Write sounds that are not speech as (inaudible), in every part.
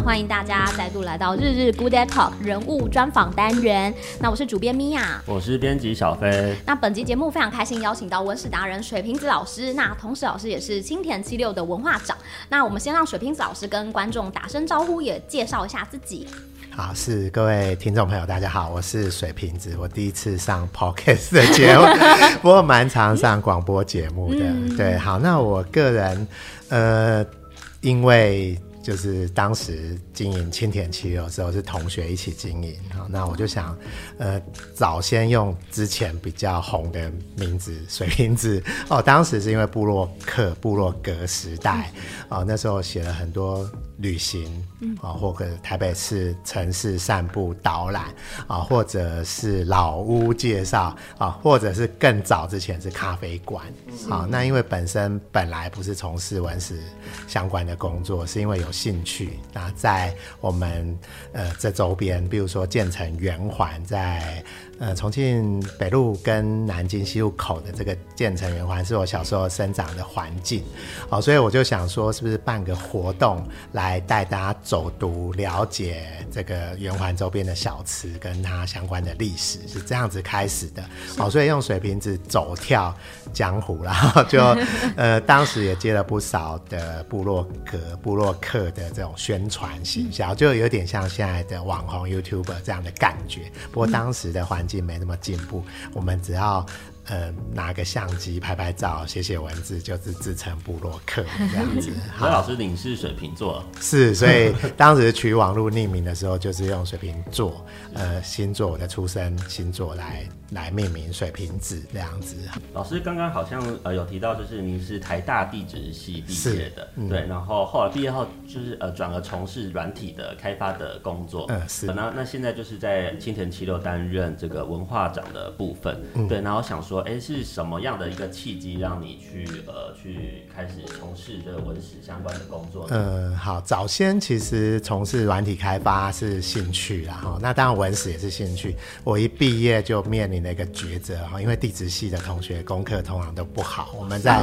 那欢迎大家再度来到日日 Good Day Talk 人物专访单元。那我是主编米娅，我是编辑小飞。那本集节目非常开心邀请到文史达人水瓶子老师，那同时老师也是青田七六的文化长。那我们先让水瓶子老师跟观众打声招呼，也介绍一下自己。好，是各位听众朋友，大家好，我是水瓶子，我第一次上 Podcast 的节目，(laughs) 不过蛮常上广播节目的。嗯、对，好，那我个人，呃，因为。就是当时经营青田七的时候，是同学一起经营，啊，那我就想，呃，早先用之前比较红的名字水瓶子哦，当时是因为部落客、部落格时代，哦，那时候写了很多。旅行啊，或者台北市城市散步导览啊，或者是老屋介绍啊，或者是更早之前是咖啡馆啊。那因为本身本来不是从事文史相关的工作，是因为有兴趣。那在我们呃这周边，比如说建成圆环在。呃，重庆北路跟南京西路口的这个建成圆环是我小时候生长的环境，哦，所以我就想说，是不是办个活动来带大家走读，了解这个圆环周边的小吃跟它相关的历史，是这样子开始的。哦，所以用水瓶子走跳江湖，然 (laughs) 后就呃，当时也接了不少的部落格、部落客的这种宣传行销，就有点像现在的网红 YouTuber 这样的感觉。不过当时的环没那么进步，我们只要呃拿个相机拍拍照、写写文字，就是自称部落客 (laughs) 这样子。何老师，您是水瓶座？(laughs) 是，所以当时取网络匿名的时候，就是用水瓶座呃星座，我的出生星座来。来命名水瓶子这样子。老师刚刚好像呃有提到，就是您是台大地质系毕业的，嗯、对，然后后来毕业后就是呃转而从事软体的开发的工作，嗯是。那那现在就是在青田七六担任这个文化长的部分，嗯、对。然后想说，哎，是什么样的一个契机让你去呃去开始从事这个文史相关的工作呢？嗯，好，早先其实从事软体开发是兴趣啦，哈，那当然文史也是兴趣。我一毕业就面临。了一个抉择哈，因为地质系的同学功课通常都不好，我们在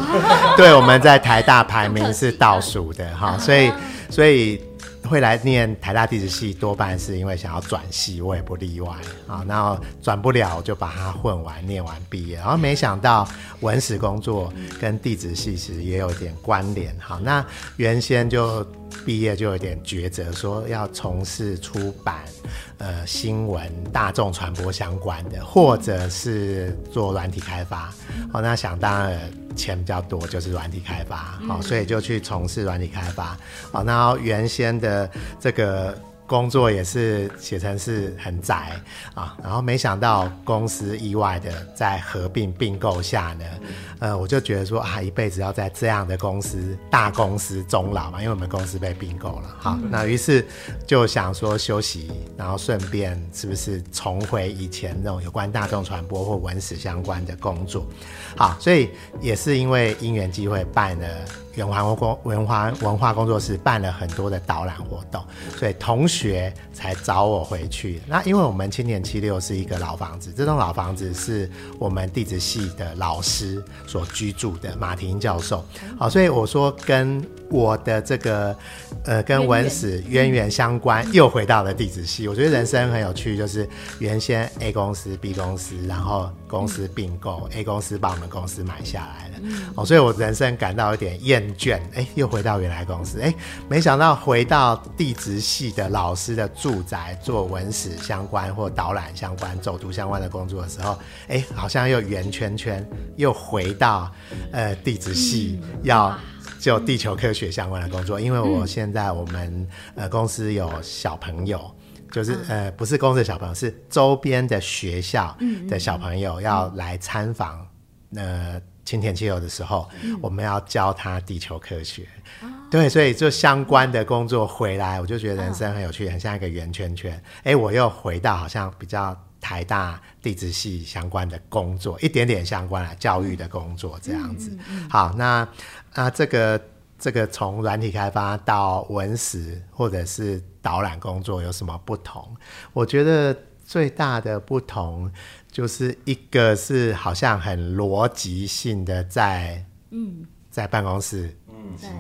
对我们在台大排名是倒数的哈，所以所以会来念台大地质系多半是因为想要转系，我也不例外啊。然后转不了就把它混完念完毕业，然后没想到文史工作跟地质系其实也有点关联好。那原先就毕业就有点抉择，说要从事出版。呃，新闻、大众传播相关的，或者是做软体开发，哦，那想当然钱比较多，就是软体开发，好，所以就去从事软体开发，好，那原先的这个。工作也是写成是很窄啊，然后没想到公司意外的在合并并购下呢，呃，我就觉得说啊，一辈子要在这样的公司大公司终老嘛，因为我们公司被并购了，好，那于是就想说休息，然后顺便是不是重回以前那种有关大众传播或文史相关的工作，好，所以也是因为因缘机会办了。圆环工文化文化工作室办了很多的导览活动，所以同学才找我回去。那因为我们青年七六是一个老房子，这栋老房子是我们地质系的老师所居住的，马婷教授。好，所以我说跟我的这个呃跟文史渊源相关，又回到了地质系。我觉得人生很有趣，就是原先 A 公司、B 公司，然后公司并购，A 公司把我们公司买下来了。哦，所以我人生感到有点厌。卷哎，又回到原来公司。哎，没想到回到地质系的老师的住宅做文史相关或导览相关、走读相关的工作的时候，哎，好像又圆圈圈又回到呃地质系要就地球科学相关的工作，因为我现在我们呃公司有小朋友，就是呃不是公司的小朋友，是周边的学校的小朋友要来参访呃。青田七六的时候，嗯、我们要教他地球科学，哦、对，所以就相关的工作回来，我就觉得人生很有趣，哦、很像一个圆圈圈。哎，我又回到好像比较台大地质系相关的工作，一点点相关啊，教育的工作这样子。嗯、好，那啊，这个这个从软体开发到文史或者是导览工作有什么不同？我觉得最大的不同。就是一个是好像很逻辑性的在，嗯，在办公室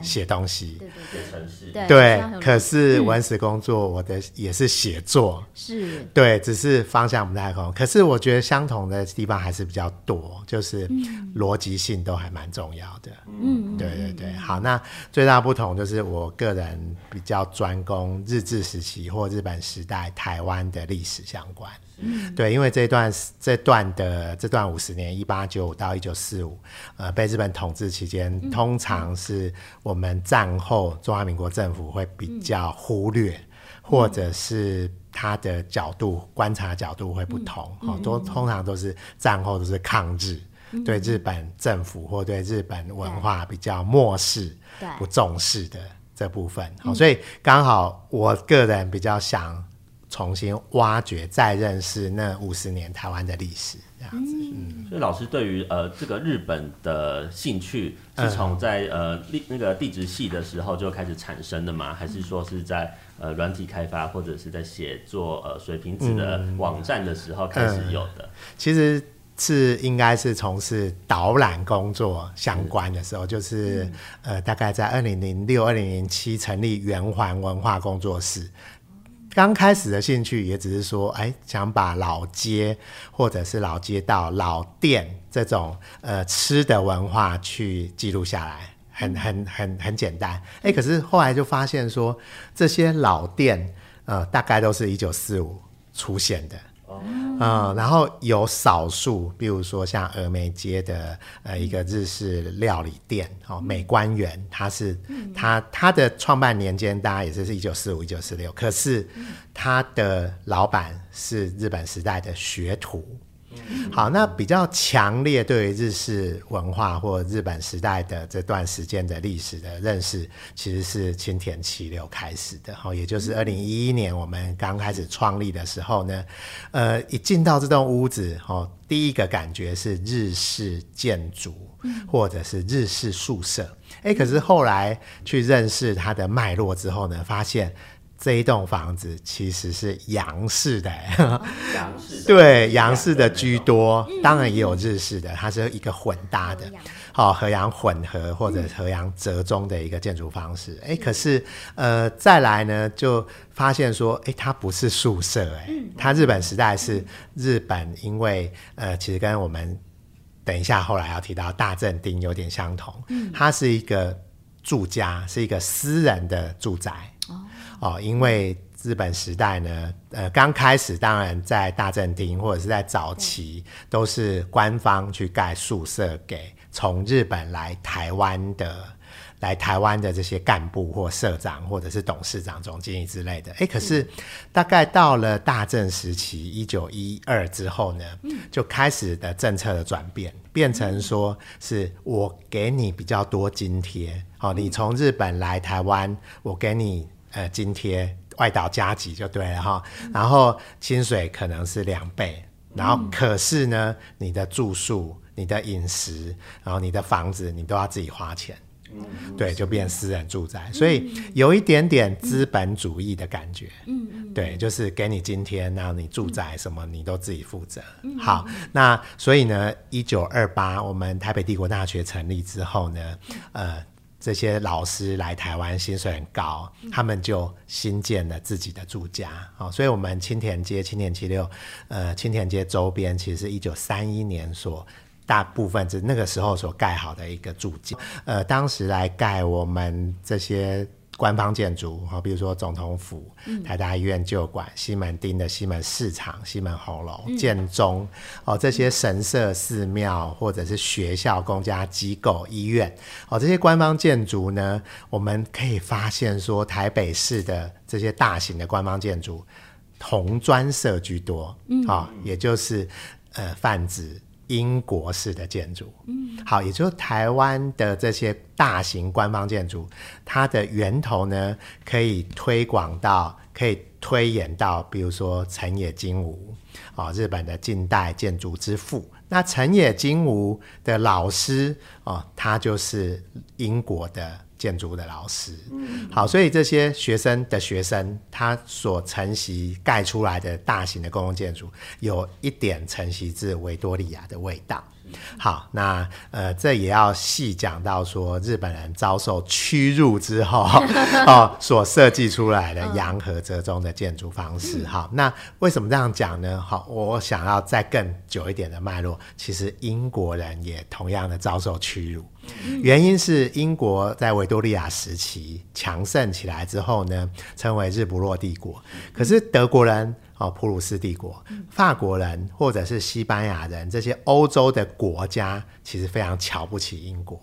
写东西，对对对，对。可是文史工作，我的也是写作，是，对，只是方向不太同。可是我觉得相同的地方还是比较多，就是逻辑性都还蛮重要的。嗯，对对对。好，那最大不同就是我个人比较专攻日治时期或日本时代台湾的历史相关。嗯，对，因为这段这段的这段五十年，一八九五到一九四五，呃，被日本统治期间，嗯，通常是我们战后中华民国政府会比较忽略，嗯，或者是他的角度观察角度会不同，哦，嗯，都通常都是战后都是抗日，嗯，对日本政府或对日本文化比较漠视，不重视的这部分，好，所以刚好我个人比较想。重新挖掘、再认识那五十年台湾的历史，这样子。嗯，所以老师对于呃这个日本的兴趣是从在、嗯、呃历那个地质系的时候就开始产生的吗？还是说是在呃软体开发或者是在写作呃水平子的网站的时候开始有的？嗯嗯、其实是应该是从事导览工作相关的时候，就是、嗯、呃大概在二零零六、二零零七成立圆环文化工作室。刚开始的兴趣也只是说，哎，想把老街或者是老街道、老店这种呃吃的文化去记录下来，很很很很简单。哎，可是后来就发现说，这些老店呃大概都是一九四五出现的。嗯，然后有少数，比如说像峨眉街的呃一个日式料理店，哦，美观园，它是它它的创办年间大概也是是一九四五一九四六，可是它的老板是日本时代的学徒。好，那比较强烈对于日式文化或日本时代的这段时间的历史的认识，其实是青田七六开始的。好，也就是二零一一年我们刚开始创立的时候呢，呃，一进到这栋屋子，哦，第一个感觉是日式建筑，或者是日式宿舍。哎，可是后来去认识它的脉络之后呢，发现。这一栋房子其实是洋式的，洋式的。(laughs) 对，洋式的居多，当然也有日式的，它是一个混搭的，好和洋混合或者和洋折中的一个建筑方式。哎，可是呃再来呢，就发现说，哎，它不是宿舍，哎，它日本时代是日本，因为呃其实跟我们等一下后来要提到大正町有点相同，它是一个住家，是一个私人的住宅。哦，因为日本时代呢，呃，刚开始当然在大正厅或者是在早期，都是官方去盖宿舍给从日本来台湾的来台湾的这些干部或社长或者是董事长、总经理之类的。哎，可是大概到了大正时期一九一二之后呢，就开始的政策的转变，变成说是我给你比较多津贴，哦，你从日本来台湾，我给你。呃，津贴外岛加急就对了哈，然后薪水可能是两倍，然后可是呢，你的住宿、你的饮食，然后你的房子，你都要自己花钱，对，就变私人住宅，所以有一点点资本主义的感觉，嗯对，就是给你津贴，然后你住宅什么你都自己负责。好，那所以呢，一九二八我们台北帝国大学成立之后呢，呃。这些老师来台湾，薪水很高，他们就新建了自己的住家。哦，所以，我们青田街、青田七六，呃，青田街周边，其实是一九三一年所大部分是那个时候所盖好的一个住家。呃，当时来盖我们这些。官方建筑，好，比如说总统府、台大医院旧馆、西门町的西门市场、西门红楼、建中，哦，这些神社、寺庙或者是学校、公家机构、医院，哦，这些官方建筑呢，我们可以发现说，台北市的这些大型的官方建筑，红砖色居多，嗯，啊，也就是呃泛指。英国式的建筑，嗯，好，也就是台湾的这些大型官方建筑，它的源头呢，可以推广到，可以推演到，比如说成野金吾，哦，日本的近代建筑之父。那成野金吾的老师，哦，他就是英国的建筑的老师。嗯，好，所以这些学生的学生，他所承袭盖出来的大型的公共建筑，有一点承袭自维多利亚的味道。好，那呃，这也要细讲到说，日本人遭受屈辱之后，(laughs) 哦，所设计出来的洋河折中的建筑方式。好，那为什么这样讲呢？好，我想要再更久一点的脉络，其实英国人也同样的遭受屈辱。原因是英国在维多利亚时期强盛起来之后呢，称为日不落帝国。可是德国人哦，普鲁士帝国、法国人或者是西班牙人这些欧洲的国家，其实非常瞧不起英国。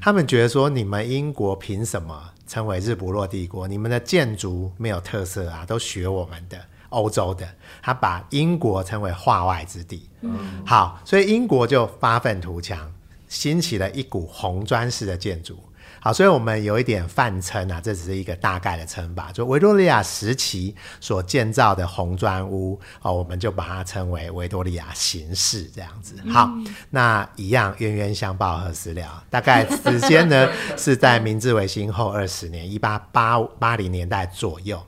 他们觉得说，你们英国凭什么称为日不落帝国？你们的建筑没有特色啊，都学我们的欧洲的。他把英国称为化外之地。好，所以英国就发愤图强。兴起了一股红砖式的建筑，好，所以我们有一点泛称啊，这只是一个大概的称法，就维多利亚时期所建造的红砖屋，哦，我们就把它称为维多利亚形式这样子。好，那一样冤冤相报何时了？大概时间呢是在明治维新后二十年，一八八八零年代左右。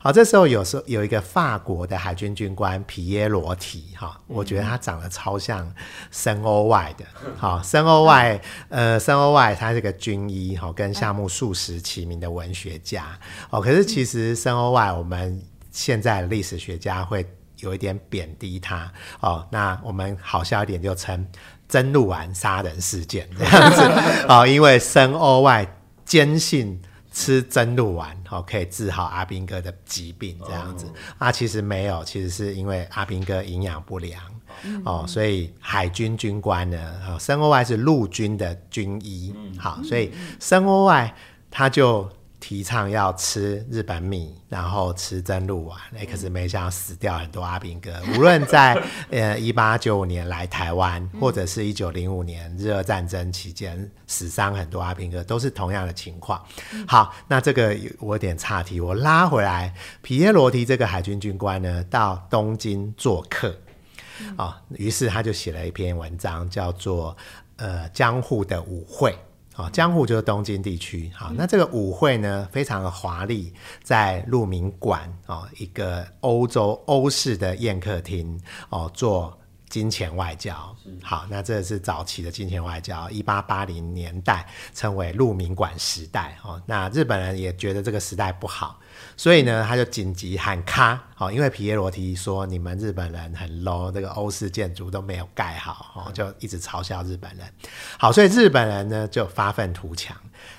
好，这时候有时候有一个法国的海军军官皮耶罗提，哈，我觉得他长得超像森欧外的，好，森欧外，呃，森欧外他是个军医，哈，跟夏目漱石齐名的文学家，哦，可是其实森欧外，我们现在的历史学家会有一点贬低他，哦，那我们好笑一点就称真鹿丸杀人事件这样子，(laughs) 哦，因为森欧外坚信。吃真鹿丸哦，可以治好阿兵哥的疾病，这样子、oh. 啊，其实没有，其实是因为阿兵哥营养不良、oh. 哦，所以海军军官呢，哦，森欧外是陆军的军医，好，所以森欧外他就。提倡要吃日本米，然后吃真鹿丸，哎、欸，可是没想到死掉很多阿兵哥。(laughs) 无论在呃一八九五年来台湾，或者是一九零五年日俄战争期间死伤很多阿兵哥，都是同样的情况。好，那这个我有点岔题，我拉回来。皮耶罗提这个海军军官呢，到东京做客啊，于、哦、是他就写了一篇文章，叫做呃江户的舞会。哦，江户就是东京地区。好，那这个舞会呢，非常的华丽，在鹿鸣馆哦，一个欧洲欧式的宴客厅哦，做金钱外交。好，那这是早期的金钱外交，一八八零年代称为鹿鸣馆时代。哦，那日本人也觉得这个时代不好。所以呢，他就紧急喊卡，哦，因为皮耶罗提说你们日本人很 low，这个欧式建筑都没有盖好，哦，就一直嘲笑日本人。好，所以日本人呢就发愤图强，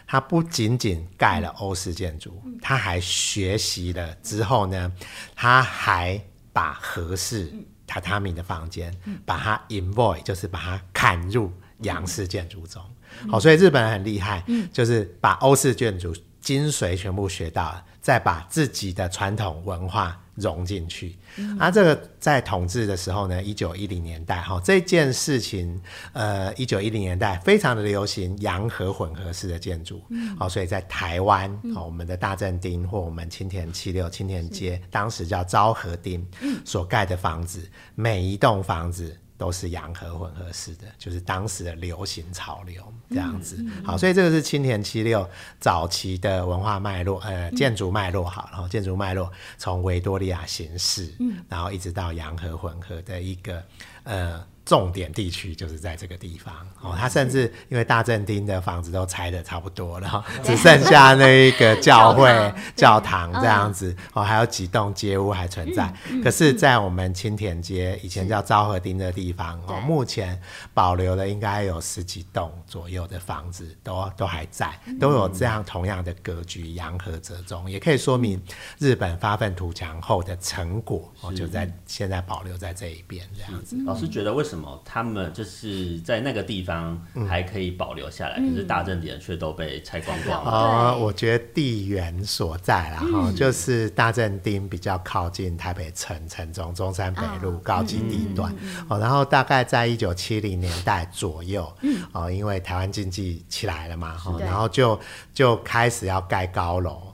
他不仅仅盖了欧式建筑，他还学习了之后呢，他还把和式榻榻米的房间，把它 invoice，就是把它砍入洋式建筑中。好，所以日本人很厉害，就是把欧式建筑精髓全部学到了。再把自己的传统文化融进去，嗯，啊，这个在统治的时候呢，一九一零年代哈，这件事情，呃，一九一零年代非常的流行洋河混合式的建筑，好，嗯，所以在台湾，好，我们的大正町或我们青田七六青田街，当时叫昭和町，所盖的房子，每一栋房子。都是洋河混合式的，就是当时的流行潮流这样子。嗯嗯、好，所以这个是青田七六早期的文化脉络，呃，建筑脉络好，然后建筑脉络从维多利亚形式，嗯，然后一直到洋河混合的一个呃。重点地区就是在这个地方。哦，他甚至因为大正町的房子都拆得差不多了，(laughs) 只剩下那一个教会教堂。这样子哦，还有几栋街屋还存在。可是，在我们青田街以前叫昭和町的地方哦，目前保留了应该有十几栋左右的房子都都还在，都有这样同样的格局，洋河折中，也可以说明日本发愤图强后的成果哦，就在现在保留在这一边这样子。老师觉得为什么？他们就是在那个地方还可以保留下来，嗯、可是大正点却都被拆光光了。哦，我觉得地缘所在啦，哈、嗯，就是大正町比较靠近台北城城中中山北路高级地段，哦，然后大概在一九七零年代左右，嗯，哦，因为台湾经济起来了嘛，哈，然后就就开始要盖高楼。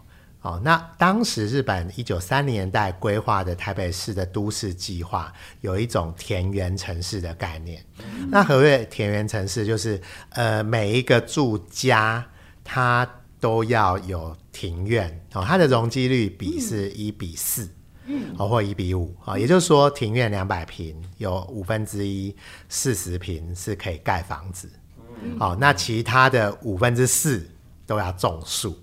哦，那当时日本一九三零年代规划的台北市的都市计划，有一种田园城市的概念。那何谓田园城市？就是呃，每一个住家它都要有庭院。哦，它的容积率比是一比四，嗯，哦或一比五啊，也就是说庭院两百平，有五分之一四十平是可以盖房子，嗯，哦，那其他的五分之四都要种树，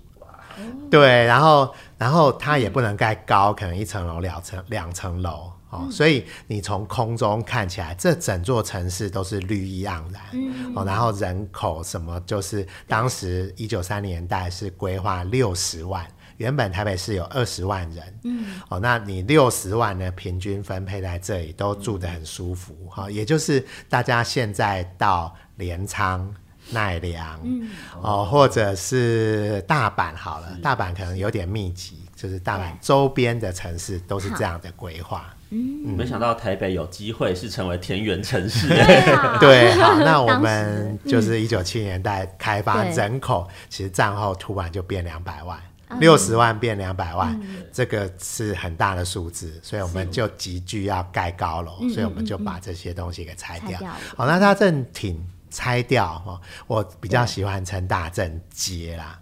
对，然后然后它也不能盖高，可能一层楼两层两层楼。哦，所以你从空中看起来，这整座城市都是绿意盎然。嗯，哦，然后人口什么，就是当时一九三零年代是规划六十万，原本台北市有二十万人。嗯，哦，那你六十万呢，平均分配在这里，都住得很舒服。哈、嗯，也就是大家现在到镰仓、奈良，嗯，哦，或者是大阪好了，大阪可能有点密集，就是大阪周边的城市都是这样的规划。嗯，没想到台北有机会是成为田园城市。(laughs) 对，好，那我们就是一九七年代开发，人口其实战后突然就变两百万，六十万变两百万，这个是很大的数字，所以我们就急剧要盖高楼，所以我们就把这些东西给拆掉。好，那它正町拆掉哈，我比较喜欢称大正街啦。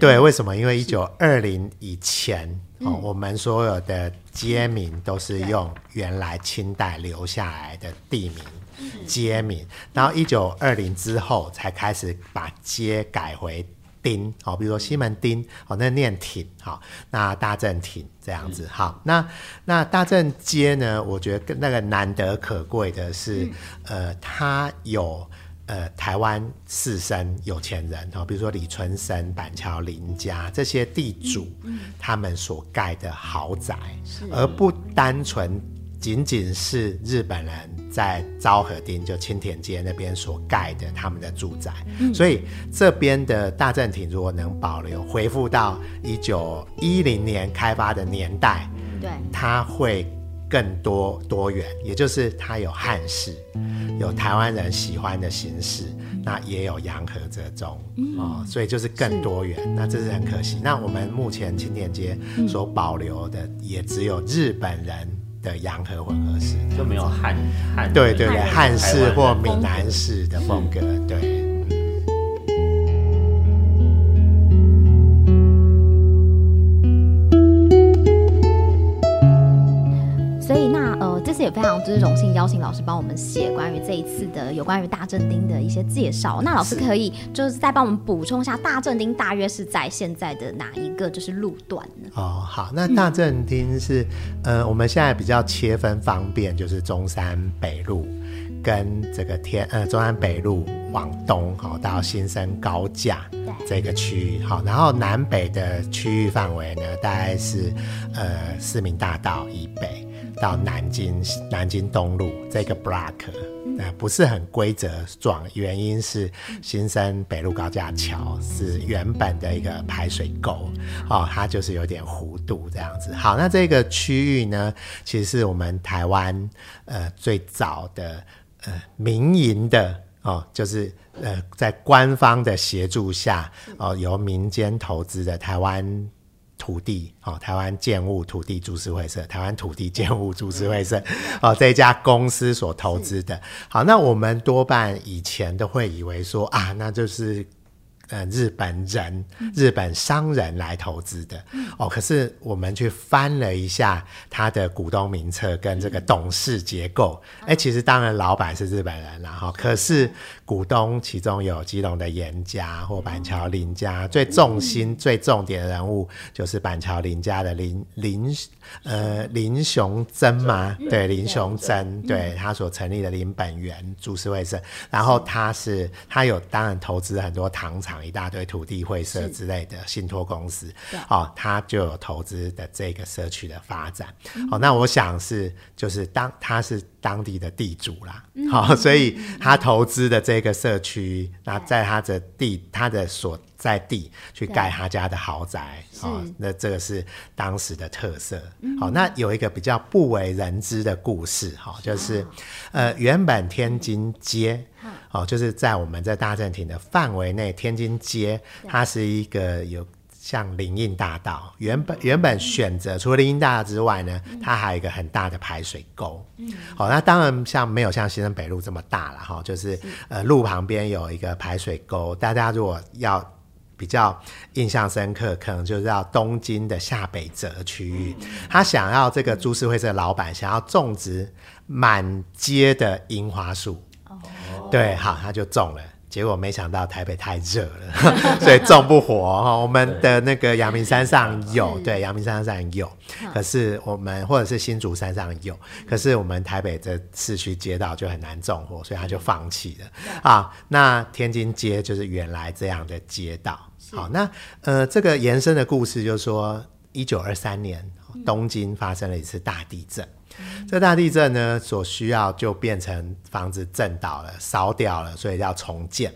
对，为什么？因为一九二零以前。哦，我们所有的街名都是用原来清代留下来的地名、街名，然后一九二零之后才开始把街改回町，好，比如说西门町，哦，那念挺，好，那大正挺这样子，好，那那大正街呢？我觉得那个难得可贵的是，呃，它有。呃，台湾士绅有钱人哦，比如说李春生、板桥林家这些地主，嗯嗯、他们所盖的豪宅，而不单纯仅仅是日本人在昭和町就青田街那边所盖的他们的住宅。嗯、所以这边的大正町如果能保留，恢复到一九一零年开发的年代，对，它会。更多多元，也就是它有汉式，有台湾人喜欢的形式，那也有洋河折衷哦，所以就是更多元。那这是很可惜。那我们目前青田街所保留的，也只有日本人的洋河混合式，就没有汉汉对对对汉式或闽南式的风格，对。也非常之荣幸邀请老师帮我们写关于这一次的有关于大正町的一些介绍。那老师可以就是再帮我们补充一下，大正町大约是在现在的哪一个就是路段呢？哦，好，那大正町是、嗯、呃我们现在比较切分方便，就是中山北路跟这个天呃中山北路往东好到新生高架这个区域好，然后南北的区域范围呢，大概是呃市民大道以北。到南京南京东路这个 block，呃，不是很规则状，原因是新生北路高架桥是原本的一个排水沟，哦，它就是有点弧度这样子。好，那这个区域呢，其实是我们台湾呃最早的呃民营的哦，就是呃在官方的协助下哦，由民间投资的台湾。土地哦，台湾建物土地株式会社，台湾土地建物株式会社 (laughs) 哦，这一家公司所投资的。好，那我们多半以前都会以为说啊，那就是。呃，日本人、日本商人来投资的、嗯、哦。可是我们去翻了一下他的股东名册跟这个董事结构，哎、嗯欸，其实当然老板是日本人了哈。可是股东其中有基隆的严家或板桥林家，最重心、最重点的人物就是板桥林家的林林呃林雄真嘛？对，林雄真，对他所成立的林本源株式会社。然后他是他有当然投资很多糖厂。一大堆土地会社之类的信托公司，哦，他就有投资的这个社区的发展。哦，那我想是就是当他是当地的地主啦，好、所以他投资的这个社区，那、嗯、在他的地，他的所在地去盖他家的豪宅，哦，那这个是当时的特色。好、嗯，那有一个比较不为人知的故事，哈，就是、哦、呃，原本天津街。哦，就是在我们在大正町的范围内，天津街它是一个有像林荫大道，原本原本选择除了林荫大道之外呢，它还有一个很大的排水沟。嗯，好，那当然像没有像新生北路这么大了哈，就是呃路旁边有一个排水沟，大家如果要比较印象深刻，可能就是要东京的下北泽区域，他想要这个株式会社老板想要种植满街的樱花树，对，好，他就种了。结果没想到台北太热了，(laughs) 所以种不活哈。我们的那个阳明山上有，对，阳明山上有，可是我们或者是新竹山上有，可是我们台北的市区街道就很难种活，所以他就放弃了啊。那天津街就是原来这样的街道。好，那呃，这个延伸的故事就是说，一九二三年东京发生了一次大地震。这大地震呢，所需要就变成房子震倒了、烧掉了，所以要重建。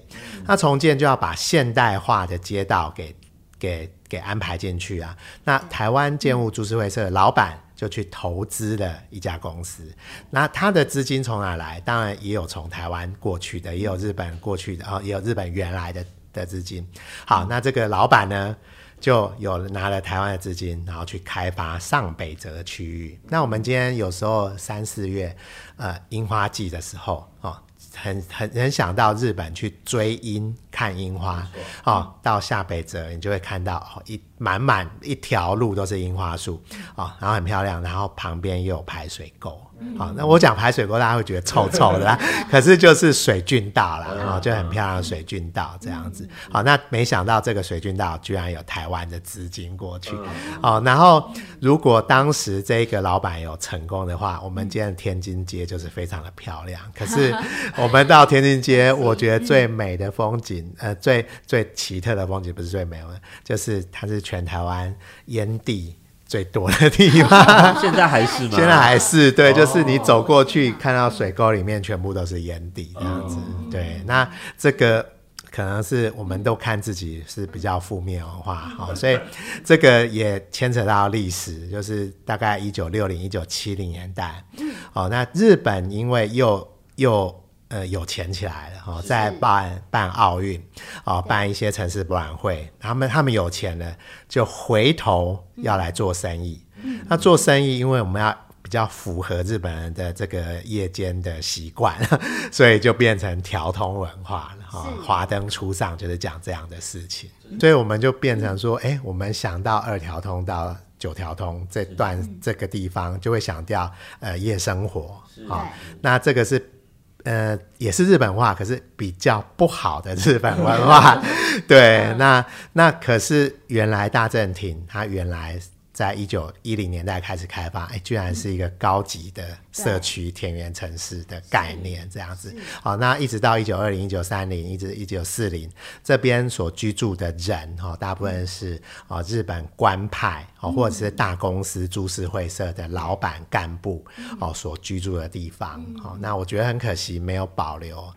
那重建就要把现代化的街道给给给安排进去啊。那台湾建物株式会社的老板就去投资了一家公司。那他的资金从哪来？当然也有从台湾过去的，也有日本过去的，哦，也有日本原来的的资金。好，那这个老板呢？就有拿了台湾的资金，然后去开发上北泽区域。那我们今天有时候三四月，呃，樱花季的时候，哦，很很很想到日本去追樱看樱花，哦，到下北泽你就会看到哦一满满一条路都是樱花树，哦，然后很漂亮，然后旁边又有排水沟。好，那我讲排水沟，大家会觉得臭臭的啦。(laughs) 可是就是水郡道啦，然后就很漂亮的水郡道这样子。好，那没想到这个水郡道居然有台湾的资金过去。哦，然后如果当时这个老板有成功的话，我们今天的天津街就是非常的漂亮。(laughs) 可是我们到天津街，我觉得最美的风景，呃，最最奇特的风景不是最美的，就是它是全台湾烟蒂最多的地方，(laughs) 现在还是吗？现在还是对，就是你走过去看到水沟里面全部都是烟蒂这样子。对，那这个可能是我们都看自己是比较负面文化，好，所以这个也牵扯到历史，就是大概一九六零、一九七零年代。哦，那日本因为又又。呃，有钱起来了哈，在办办奥运，哦，办一些城市博览会，他们他们有钱了，就回头要来做生意。嗯、那做生意，因为我们要比较符合日本人的这个夜间的习惯，(laughs) 所以就变成条通文化了哈。华灯初上就是讲这样的事情，所以我们就变成说，哎、欸，我们想到二条通到九条通这段这个地方，就会想到呃夜生活啊。那这个是。呃，也是日本话，可是比较不好的日本文化。(laughs) 对，那那可是原来大正廷，他原来。在一九一零年代开始开发，哎，居然是一个高级的社区田园城市的概念，这样子。好，那一直到一九二零、一九三零，一直一九四零，这边所居住的人，哈，大部分是啊日本官派，哦，或者是大公司株式会社的老板干部，哦，所居住的地方。好，那我觉得很可惜，没有保留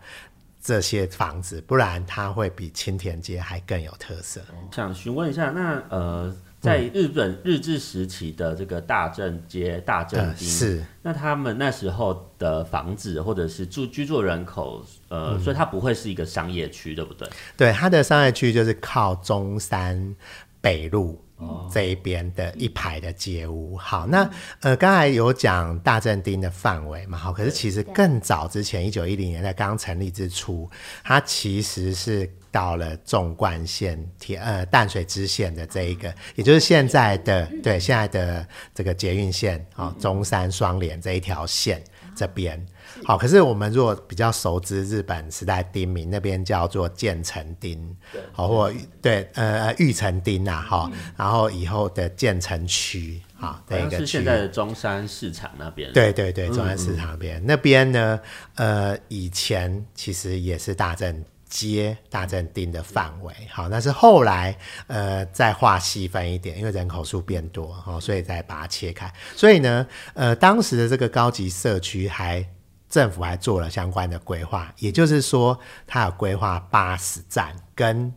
这些房子，不然它会比青田街还更有特色。想询问一下，那呃。在日本日治时期的这个大正街、大正町，呃，是那他们那时候的房子或者是住居住人口，呃，嗯，所以它不会是一个商业区，对不对？对，它的商业区就是靠中山北路这一边的一排的街屋。好，那呃，刚才有讲大正町的范围嘛，好，可是其实更早之前，一九一零年代刚成立之初，它其实是。到了纵贯线铁呃淡水支线的这一个，也就是现在的对现在的这个捷运线啊、哦，中山双连这一条线这边好。可是我们如果比较熟知日本时代町名，那边叫做建成町，好或对呃玉成町呐哈，然后以后的建成区啊，这个是现在的中山市场那边。对对对，中山市场那边、嗯、那边呢，呃，以前其实也是大正。街大正町的范围，好，那是后来呃再划细分一点，因为人口数变多，哦，所以再把它切开。所以呢，呃，当时的这个高级社区还政府还做了相关的规划，也就是说，它有规划巴士站跟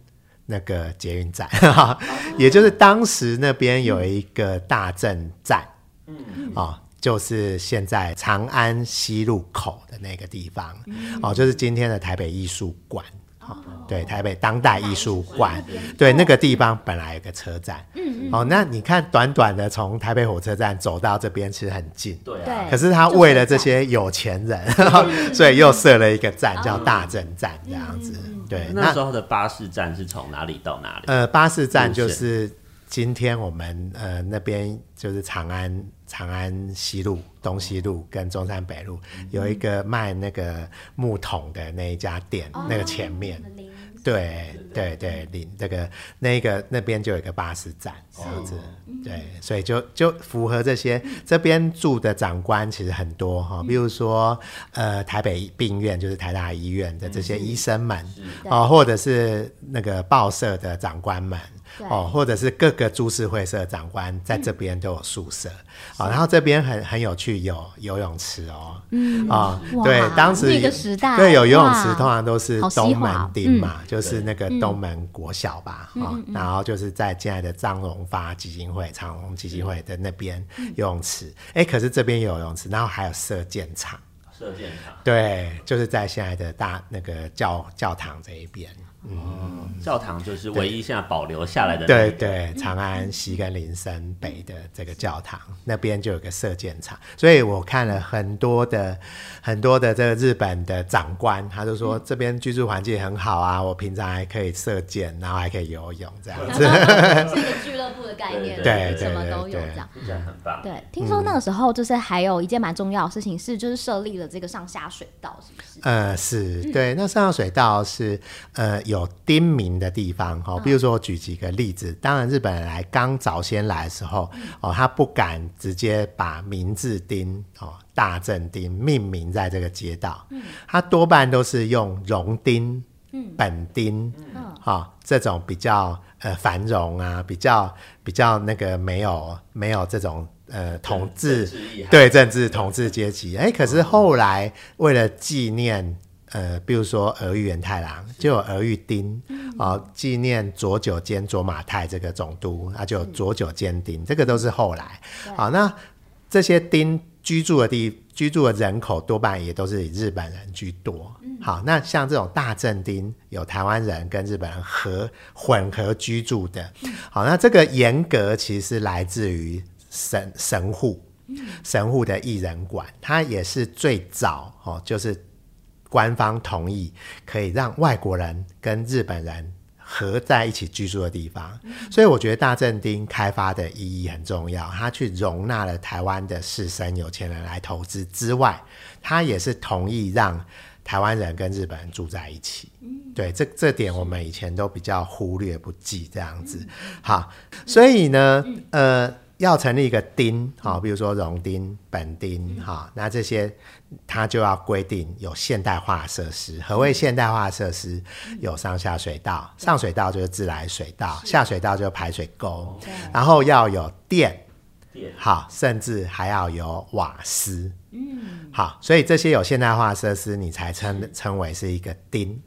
那个捷运站，也就是当时那边有一个大正站，嗯，哦，就是现在长安西路口的那个地方，哦，就是今天的台北艺术馆。好，对，台北当代艺术馆，对，那个地方本来有个车站，嗯嗯，哦，那你看短短的从台北火车站走到这边其实很近，对，可是他为了这些有钱人，(laughs) 所以又设了一个站叫大正站这样子，对。那时候的巴士站是从哪里到哪里？呃，巴士站就是今天我们呃那边就是长安。长安西路、东西路跟中山北路、嗯、有一个卖那个木桶的那一家店，哦、那个前面，对对对，临这个那个那边就有一个巴士站，这样子，对，所以就就符合这些。这边住的长官其实很多哈，比如说呃台北病院就是台大医院的这些医生们，哦，或者是那个报社的长官们。哦，或者是各个株式会社长官在这边都有宿舍，啊、嗯哦，然后这边很很有趣，有游泳池哦，嗯啊，哦、对，当时那个时代对有游泳池，通常都是东门町嘛，嗯、就是那个东门国小吧，啊、嗯哦，然后就是在现在的张荣发基金会、长荣基金会的那边游泳池，哎、嗯，可是这边有游泳池，然后还有射箭场，射箭场，对，就是在现在的大那个教教堂这一边。嗯，教堂就是唯一现在保留下来的。对对，长安西跟林森北的这个教堂，那边就有个射箭场，所以我看了很多的很多的这个日本的长官，他就说这边居住环境很好啊，我平常还可以射箭，然后还可以游泳这样子。(laughs) 是一个俱乐部的概念，对，什么都有这样，这样很棒。对，听说那个时候就是还有一件蛮重要的事情是，就是设立了这个上下水道，是不是？呃，是对，那上下水道是呃有。有町名的地方哈，比如说我举几个例子。当然，日本人来刚早先来的时候，哦，他不敢直接把明治丁哦大正丁命名在这个街道，他多半都是用荣町、本丁，哈，这种比较呃繁荣啊，比较比较那个没有没有这种呃统治对政治统治阶级。哎，可是后来为了纪念。呃，比如说儿玉元太郎，就有儿玉丁啊，纪、嗯呃、念佐久间卓马太这个总督，那就有佐久间丁，这个都是后来。好、呃，那这些丁居住的地居住的人口多半也都是以日本人居多。好、呃，那像这种大正丁有台湾人跟日本人合混合居住的。好、呃，那这个严格其实是来自于神神户，神户的艺人馆，它也是最早哦、呃，就是。官方同意可以让外国人跟日本人合在一起居住的地方，所以我觉得大正町开发的意义很重要。它去容纳了台湾的士绅、有钱人来投资之外，它也是同意让台湾人跟日本人住在一起。对，这这点我们以前都比较忽略不计，这样子。好，所以呢，呃。要成立一个町，好，比如说荣町、本町，哈，那这些它就要规定有现代化设施。何谓现代化设施？有上下水道，上水道就是自来水道，下水道就是排水沟，然后要有电，好，甚至还要有瓦斯。嗯，好，所以这些有现代化设施，你才称称为是一个町。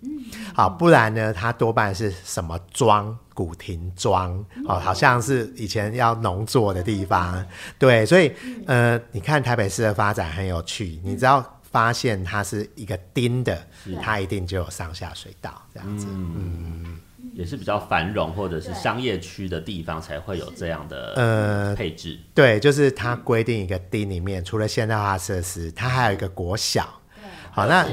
好，不然呢，它多半是什么庄？古亭庄哦，好像是以前要农作的地方，对，所以呃，你看台北市的发展很有趣，你只要发现它是一个丁的，它一定就有上下水道这样子，嗯，也是比较繁荣或者是商业区的地方才会有这样的呃配置，对，就是它规定一个町里面除了现代化设施，它还有一个国小。好，那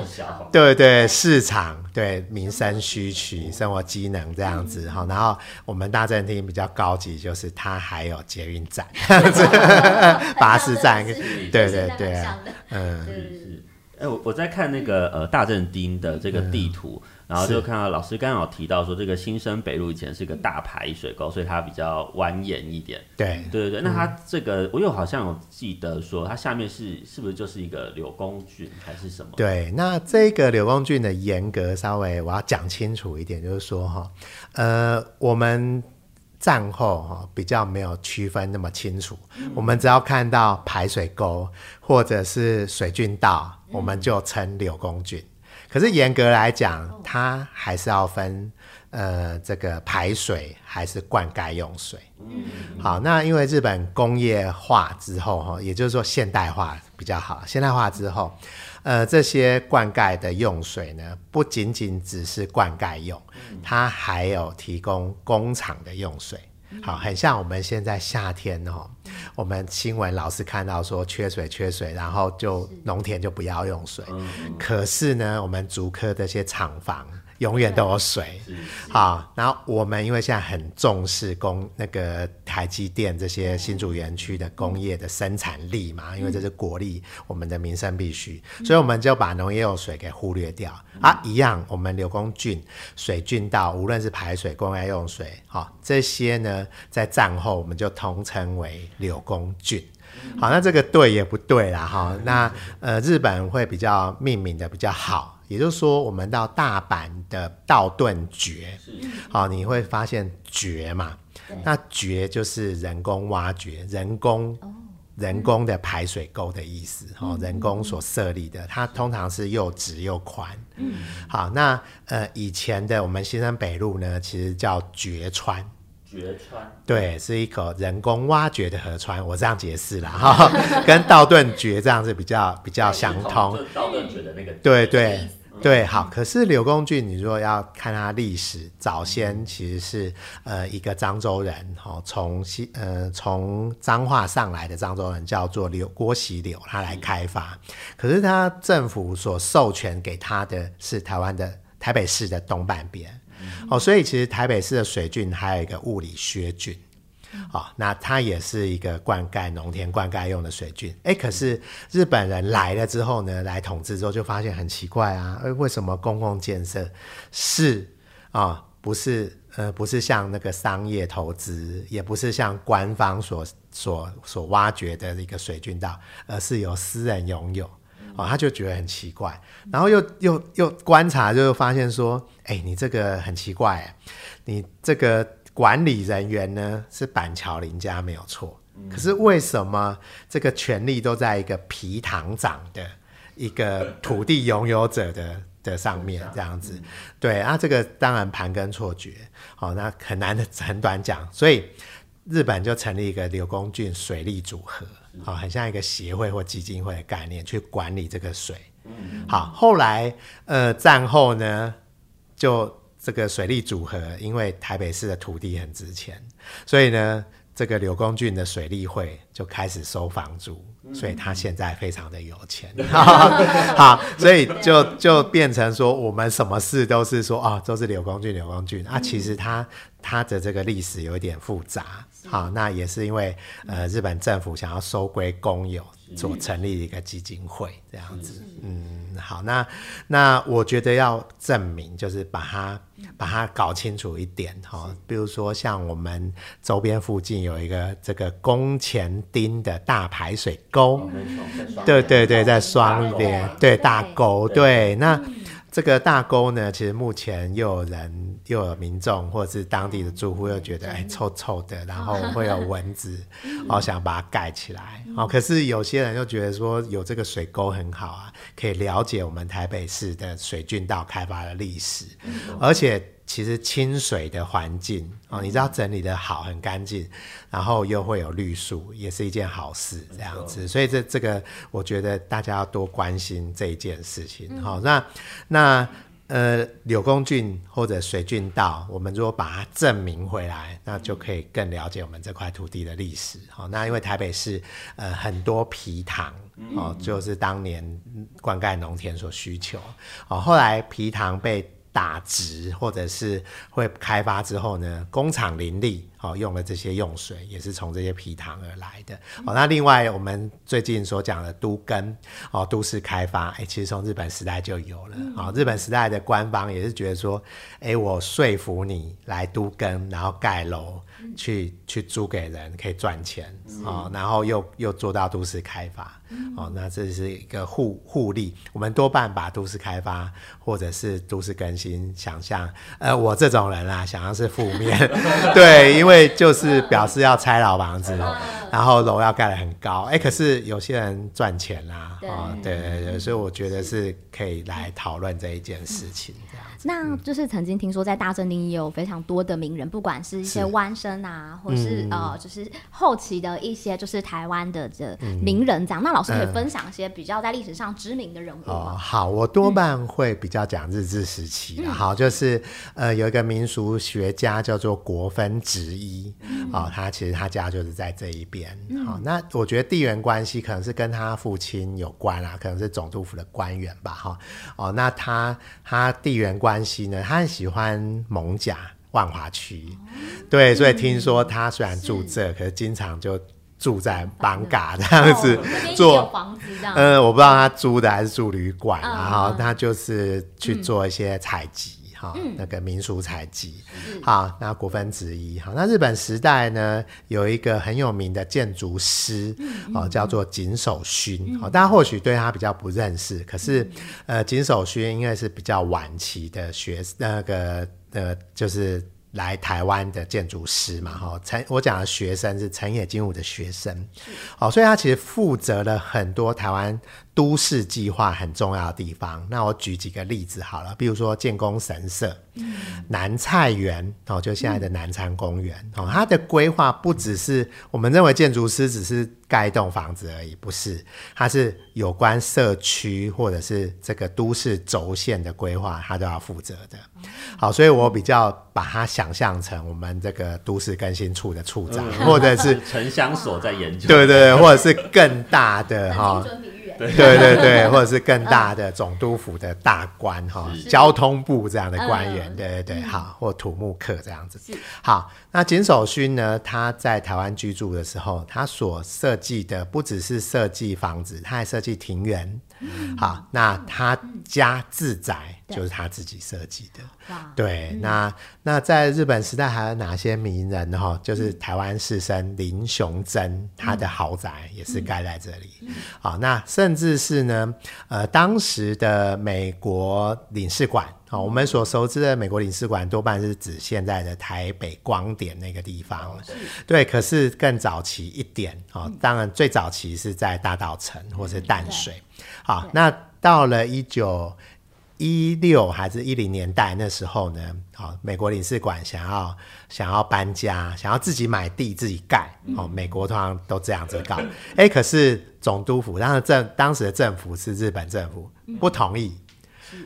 对对，市场对民生需求、生活机能这样子好，然后我们大正町比较高级，就是它还有捷运站、(laughs) (laughs) 巴士站，对对对啊，嗯，是。哎，我我在看那个呃大正町的这个地图。然后就看到老师刚刚有提到说，这个新生北路以前是个大排水沟，所以它比较蜿蜒一点。对对对对，那它这个、嗯、我又好像有记得说，它下面是是不是就是一个柳公郡还是什么？对，那这个柳公郡的严格稍微我要讲清楚一点，就是说哈，呃，我们战后哈比较没有区分那么清楚，嗯、我们只要看到排水沟或者是水郡道，我们就称柳公圳。可是严格来讲，它还是要分，呃，这个排水还是灌溉用水。嗯，好，那因为日本工业化之后，哈，也就是说现代化比较好。现代化之后，呃，这些灌溉的用水呢，不仅仅只是灌溉用，它还有提供工厂的用水。好，很像我们现在夏天哦，我们新闻老是看到说缺水缺水，然后就农田就不要用水。可是呢，我们竹科这些厂房。永远都有水，好，然后我们因为现在很重视工那个台积电这些新竹园区的工业的生产力嘛，因为这是国力，我们的民生必须，所以我们就把农业用水给忽略掉啊。一样，我们柳工郡水郡道，无论是排水、工业用水，好，这些呢，在战后我们就统称为柳工郡。好，那这个对也不对啦，哈，那呃，日本会比较命名的比较好。也就是说，我们到大阪的道顿堀，好，你会发现堀嘛，那堀就是人工挖掘、人工、人工的排水沟的意思，哦，人工所设立的，它通常是又直又宽。嗯，好，那呃，以前的我们新生北路呢，其实叫堀川。堀川，对，是一口人工挖掘的河川，我这样解释了，哈，(laughs) 跟道顿堀这样子比较比较相通。道顿堀的那个，对对对，好。可是柳公圳，你如果要看它历史，早先其实是呃一个漳州人，哦，从西呃从彰化上来的漳州人叫做柳郭喜柳，他来开发。可是他政府所授权给他的是台湾的台北市的东半边。哦，所以其实台北市的水圳还有一个雾里薛圳，哦，那它也是一个灌溉农田灌溉用的水圳。哎，可是日本人来了之后呢，来统治之后就发现很奇怪啊，哎，为什么公共建设是啊、不是呃，不是像那个商业投资，也不是像官方所所所挖掘的一个水圳道，而是由私人拥有。哦，他就觉得很奇怪，然后又又又观察，就发现说，哎，你这个很奇怪，你这个管理人员呢是板桥林家没有错，可是为什么这个权力都在一个皮堂长的一个土地拥有者的的上面这样子？对啊，这个当然盘根错节，好，那很难的很短讲，所以日本就成立一个柳公郡水利组合。好，很像一个协会或基金会的概念去管理这个水。好，后来呃战后呢，就这个水利组合，因为台北市的土地很值钱，所以呢，这个柳公郡的水利会就开始收房租，所以他现在非常的有钱。(laughs) 好，所以就就变成说，我们什么事都是说哦，都是柳公郡，柳公郡啊，其实他他的这个历史有一点复杂。好，那也是因为呃，日本政府想要收归公有，所成立一个基金会这样子。嗯，好，那那我觉得要证明，就是把它把它搞清楚一点哈。比如说，像我们周边附近有一个这个宫前町的大排水沟，对对对，在双连，对大沟，对那。这个大沟呢，其实目前又有人又有民众或者是当地的住户又觉得哎臭臭的，然后会有蚊子，好想把它盖起来。哦，可是有些人又觉得说有这个水沟很好啊，可以了解我们台北市的水郡道开发的历史，而且。其实清水的环境哦，你知道整理的好，很干净，然后又会有绿树，也是一件好事，这样子。所以这这个，我觉得大家要多关心这一件事情。好、嗯，那那呃，柳公郡或者水郡道，我们如果把它证明回来，那就可以更了解我们这块土地的历史。好，那因为台北市呃很多皮塘哦，就是当年灌溉农田所需求。哦，后来皮塘被打直或者是会开发之后呢，工厂林立，哦，用了这些用水也是从这些皮塘而来的。哦，那另外我们最近所讲的都根，哦，都市开发，哎，其实从日本时代就有了。哦，日本时代的官方也是觉得说，哎，我说服你来都根，然后盖楼。去去租给人可以赚钱哦，然后又又做到都市开发哦，那这是一个互互利。我们多半把都市开发或者是都市更新想象，呃，我这种人啊，想象是负面，(laughs) 对，因为就是表示要拆老房子，然然后楼要盖得很高，哎，可是有些人赚钱啦，哦，对对对，所以我觉得是可以来讨论这一件事情。那就是曾经听说在大正町也有非常多的名人，不管是一些弯生啊，或是呃，就是后期的一些就是台湾的这名人这样。那老师可以分享一些比较在历史上知名的人物吗？好，我多半会比较讲日治时期的。好，就是呃，有一个民俗学家叫做国分直一，哦，他其实他家就是在这一边。好，那我觉得地缘关系可能是跟他父亲有关啊，可能是总督府的官员吧。哈，哦，那他他地缘关。关系呢？他很喜欢蒙甲万华区，对，所以听说他虽然住这，可是经常就住在邦嘎这样子做房子这样。嗯，我不知道他租的还是住旅馆，然后他就是去做一些采集。好，那个民俗采集，好，那国分直一，好，那日本时代呢，有一个很有名的建筑师，哦，叫做井守勋，哦，大家或许对他比较不认识，可是，呃，井守勋应该是比较晚期的学，那个，呃，就是。来台湾的建筑师嘛，哈，陈我讲的学生是陈野金武的学生，哦，所以他其实负责了很多台湾都市计划很重要的地方。那我举几个例子好了，比如说建功神社、嗯、南菜园，哦，就现在的南山公园，哦，它的规划不只是我们认为建筑师只是。盖一栋房子而已，不是，它是有关社区或者是这个都市轴线的规划，它都要负责的。好，所以我比较把它想象成我们这个都市更新处的处长，嗯、或者是 (laughs) 城乡所在研究，对对对，或者是更大的哈。对对对，或者是更大的总督府的大官哈，交通部这样的官员，对对对，好，或土木课这样子。好，那井守勋呢？他在台湾居住的时候，他所设计的不只是设计房子，他还设计庭园。好，那他家自宅就是他自己设计的。对，那那在日本时代还有哪些名人哈？就是台湾士绅林雄真，他的豪宅也是盖在这里。好，那甚至是呢，呃，当时的美国领事馆，哦，我们所熟知的美国领事馆多半是指现在的台北光点那个地方。对，可是更早期一点，哦，当然最早期是在大稻城或是淡水。好，那到了一九一六还是一零年代那时候呢，哦，美国领事馆想要想要搬家，想要自己买地自己盖，哦，美国通常都这样子搞，哎，可是总督府当时政当时的政府是日本政府不同意，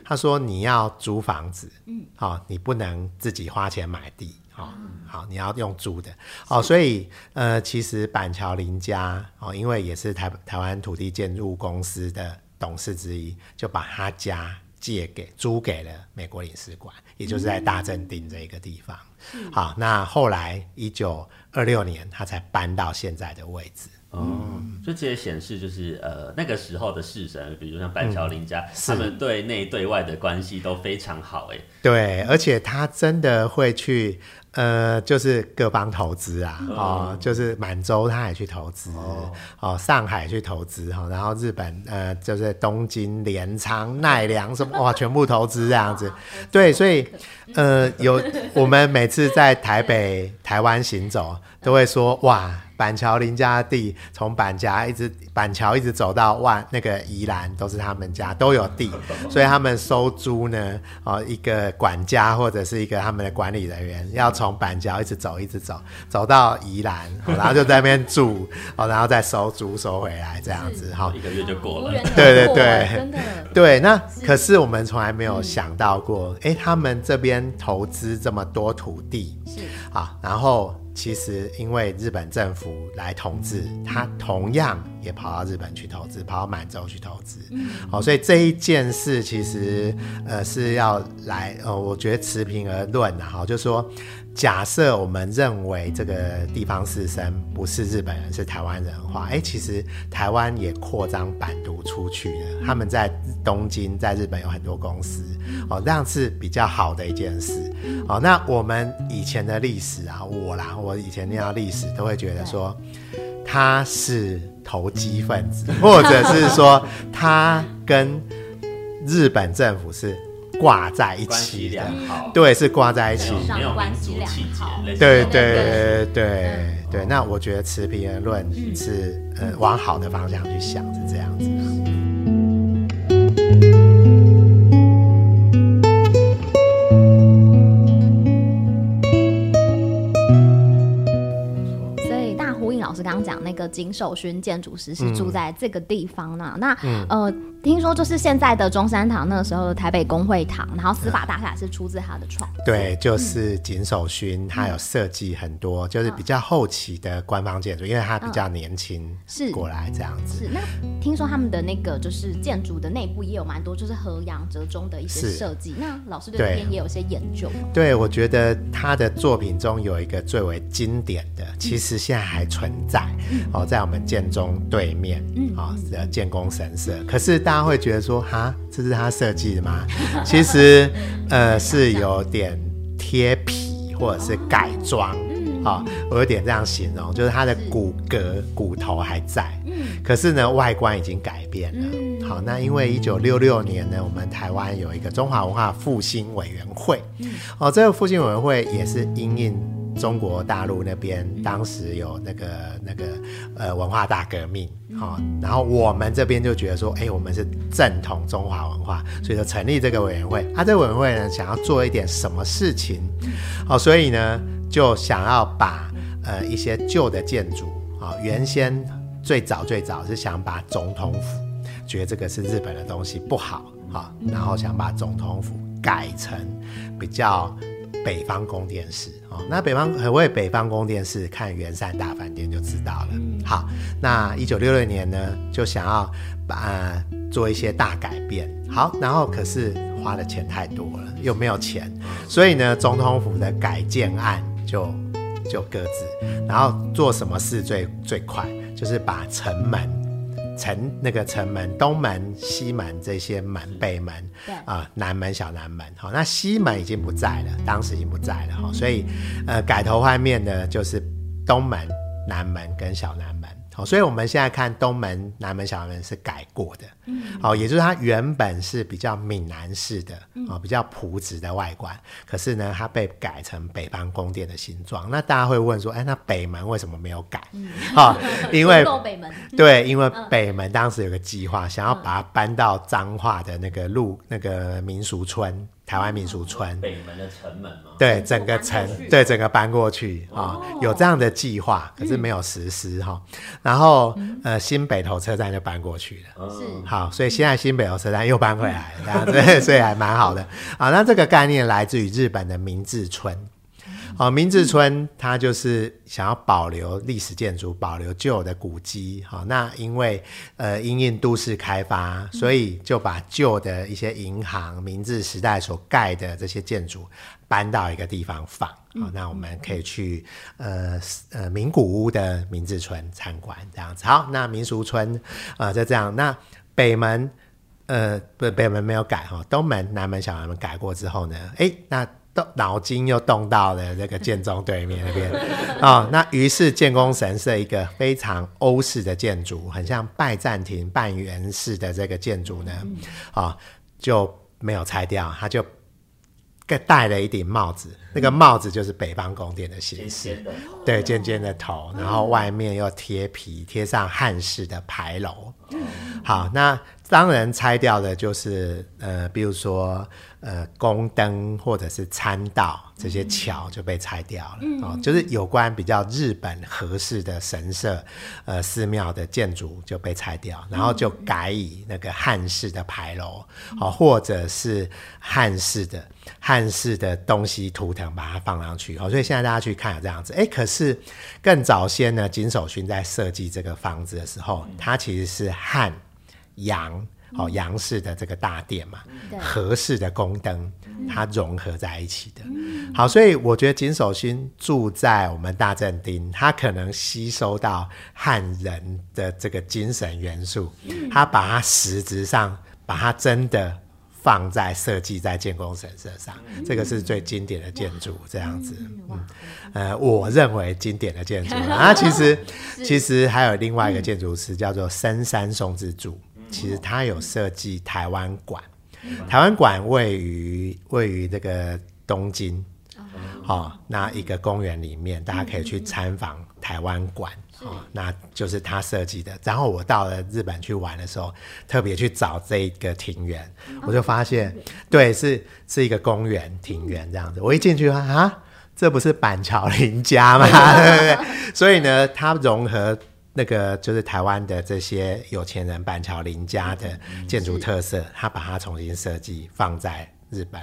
他说你要租房子，哦，你不能自己花钱买地，哦，好，你要用租的，哦，所以呃，其实板桥林家哦，因为也是台台湾土地建筑公司的董事之一，就把他家。借给租给了美国领事馆，也就是在大正町这一个地方。嗯、好，那后来一九二六年，他才搬到现在的位置。哦，嗯、就这些显示，就是呃那个时候的世神，比如像板桥林家，嗯、他们对内对外的关系都非常好。哎，对，而且他真的会去。呃，就是各方投资啊，哦，哦，就是满洲他也去投资，哦，哦，上海去投资哈，然后日本呃，就是东京、镰仓、奈良什么哇，全部投资这样子，(laughs) 对，所以呃，有我们每次在台北、台湾行走，都会说哇。板桥林家的地，从板桥一直板桥一直走到万那个宜兰，都是他们家都有地，所以他们收租呢，哦，一个管家或者是一个他们的管理人员，要从板桥一直走，一直走，走到宜兰，(laughs) 然后就在那边住，哦，然后再收租收回来，这样子，哈，一个月就过了。对对对，真的。对，那可是我们从来没有想到过，哎，他们这边投资这么多土地，是啊，然后。其实，因为日本政府来统治，他同样也跑到日本去投资，跑到满洲去投资。嗯，好，所以这一件事其实，呃，是要来，呃，我觉得持平而论的哈，就说。假设我们认为这个地方士绅不是日本人，是台湾人的话，哎，其实台湾也扩张版图出去了。他们在东京，在日本有很多公司，哦，这样是比较好的一件事。哦，那我们以前的历史啊，我啦，我以前念到历史都会觉得说他是投机分子，(laughs) 或者是说他跟日本政府是挂在一起的，对，是挂在一起，没有关系良好，对对对对对。那我觉得持平而论是呃往好的方向去想，是这样子。刚刚讲那个金守勋建筑师是住在这个地方呢，嗯、那、嗯、呃，听说就是现在的中山堂，那个时候的台北公会堂，然后司法大厦是出自他的创、嗯。对，就是井守勋，他有设计很多，就是比较后期的官方建筑，因为他比较年轻，是过来这样子。是那听说他们的那个就是建筑的内部也有蛮多，就是和洋折中的一些设计。那老师对这边也有些研究。对，我觉得他的作品中有一个最为经典的，其实现在还存在。哦，在我们建中对面，啊、嗯，的建功神社。可是大家会觉得说，哈，这是他设计的吗？(laughs) 其实，呃，是有点贴皮或者是改装。好、哦，我有点这样形容，就是它的骨骼骨头还在，可是呢，外观已经改变了。好，那因为一九六六年呢，我们台湾有一个中华文化复兴委员会，哦，这个复兴委员会也是因应。中国大陆那边当时有那个那个呃文化大革命，好、哦，然后我们这边就觉得说，哎，我们是正统中华文化，所以就成立这个委员会。他、啊、这个委员会呢，想要做一点什么事情，好、哦，所以呢，就想要把呃一些旧的建筑，啊、哦，原先最早最早是想把总统府，觉得这个是日本的东西不好，好、哦，然后想把总统府改成比较。北方宫殿式哦，那北方何谓北方宫殿式？看圆山大饭店就知道了。好，那一九六六年呢，就想要把、呃、做一些大改变。好，然后可是花的钱太多了，又没有钱，所以呢，总统府的改建案就就搁置。然后做什么事最最快？就是把城门。城那个城门，东门、西门这些门，北门，啊、呃，南门、小南门，好，那西门已经不在了，当时已经不在了，哈，所以，呃，改头换面的就是东门、南门跟小南门。好，所以我们现在看东门、南门、小南门是改过的，好、嗯，也就是它原本是比较闽南式的，啊，比较朴质的外观，可是呢，它被改成北方宫殿的形状。那大家会问说，哎，那北门为什么没有改？好、嗯，(laughs) 因为北门，对，因为北门当时有个计划，想要把它搬到彰化的那个路，那个民俗村。台湾民俗村北门的城门吗？对，整个城，对，整个搬过去啊、哦哦，有这样的计划，可是没有实施哈、嗯。然后、嗯、呃，新北投车站就搬过去了，是好，所以现在新北投车站又搬回来了，(laughs) 这、样子所以还蛮好的啊。那这个概念来自于日本的明治村。哦，明治村它就是想要保留历史建筑，保留旧的古迹。好，那因为呃，因应都市开发，所以就把旧的一些银行、明治时代所盖的这些建筑搬到一个地方放。好，那我们可以去呃呃名古屋的明治村参观，这样子。好，那民俗村啊、呃，就这样。那北门呃不，北门没有改哈，东门、南门、小南门改过之后呢，哎，那。动脑筋又动到了这个建中对面那边。啊、(laughs) 哦，那于是建功神社一个非常欧式的建筑，很像拜占庭半圆式的这个建筑呢，啊、哦、就没有拆掉，他就戴了一顶帽子，那个帽子就是北方宫殿的形式，对，尖尖的头，然后外面又贴皮，贴上汉式的牌楼。好，那当然拆掉的就是呃，比如说。呃，宫灯或者是参道这些桥就被拆掉了，嗯、哦，就是有关比较日本合适的神社、呃寺庙的建筑就被拆掉，然后就改以那个汉式的牌楼，哦，或者是汉式的汉式的东西图腾把它放上去，哦，所以现在大家去看有这样子，哎，可是更早先呢，金守勋在设计这个房子的时候，他其实是汉洋。哦，洋式的这个大殿嘛，和式的宫灯，它融合在一起的。好，所以我觉得金守勋住在我们大正町，他可能吸收到汉人的这个精神元素，他把它实质上把它真的放在设计在建工神社上，这个是最经典的建筑，这样子。嗯，呃，我认为经典的建筑。(laughs) 啊，其实其实还有另外一个建筑师叫做深山松之助。其实他有设计台湾馆，台湾馆位于位于这个东京，好、哦，那一个公园里面，大家可以去参访台湾馆。哦，那就是他设计的。然后我到了日本去玩的时候，特别去找这个庭园，我就发现，对，是是一个公园庭园这样子。我一进去啊，这不是板桥林家吗？(laughs) 对？所以呢，它融合那个就是台湾的这些有钱人板桥林家的建筑特色，他把它重新设计放在日本。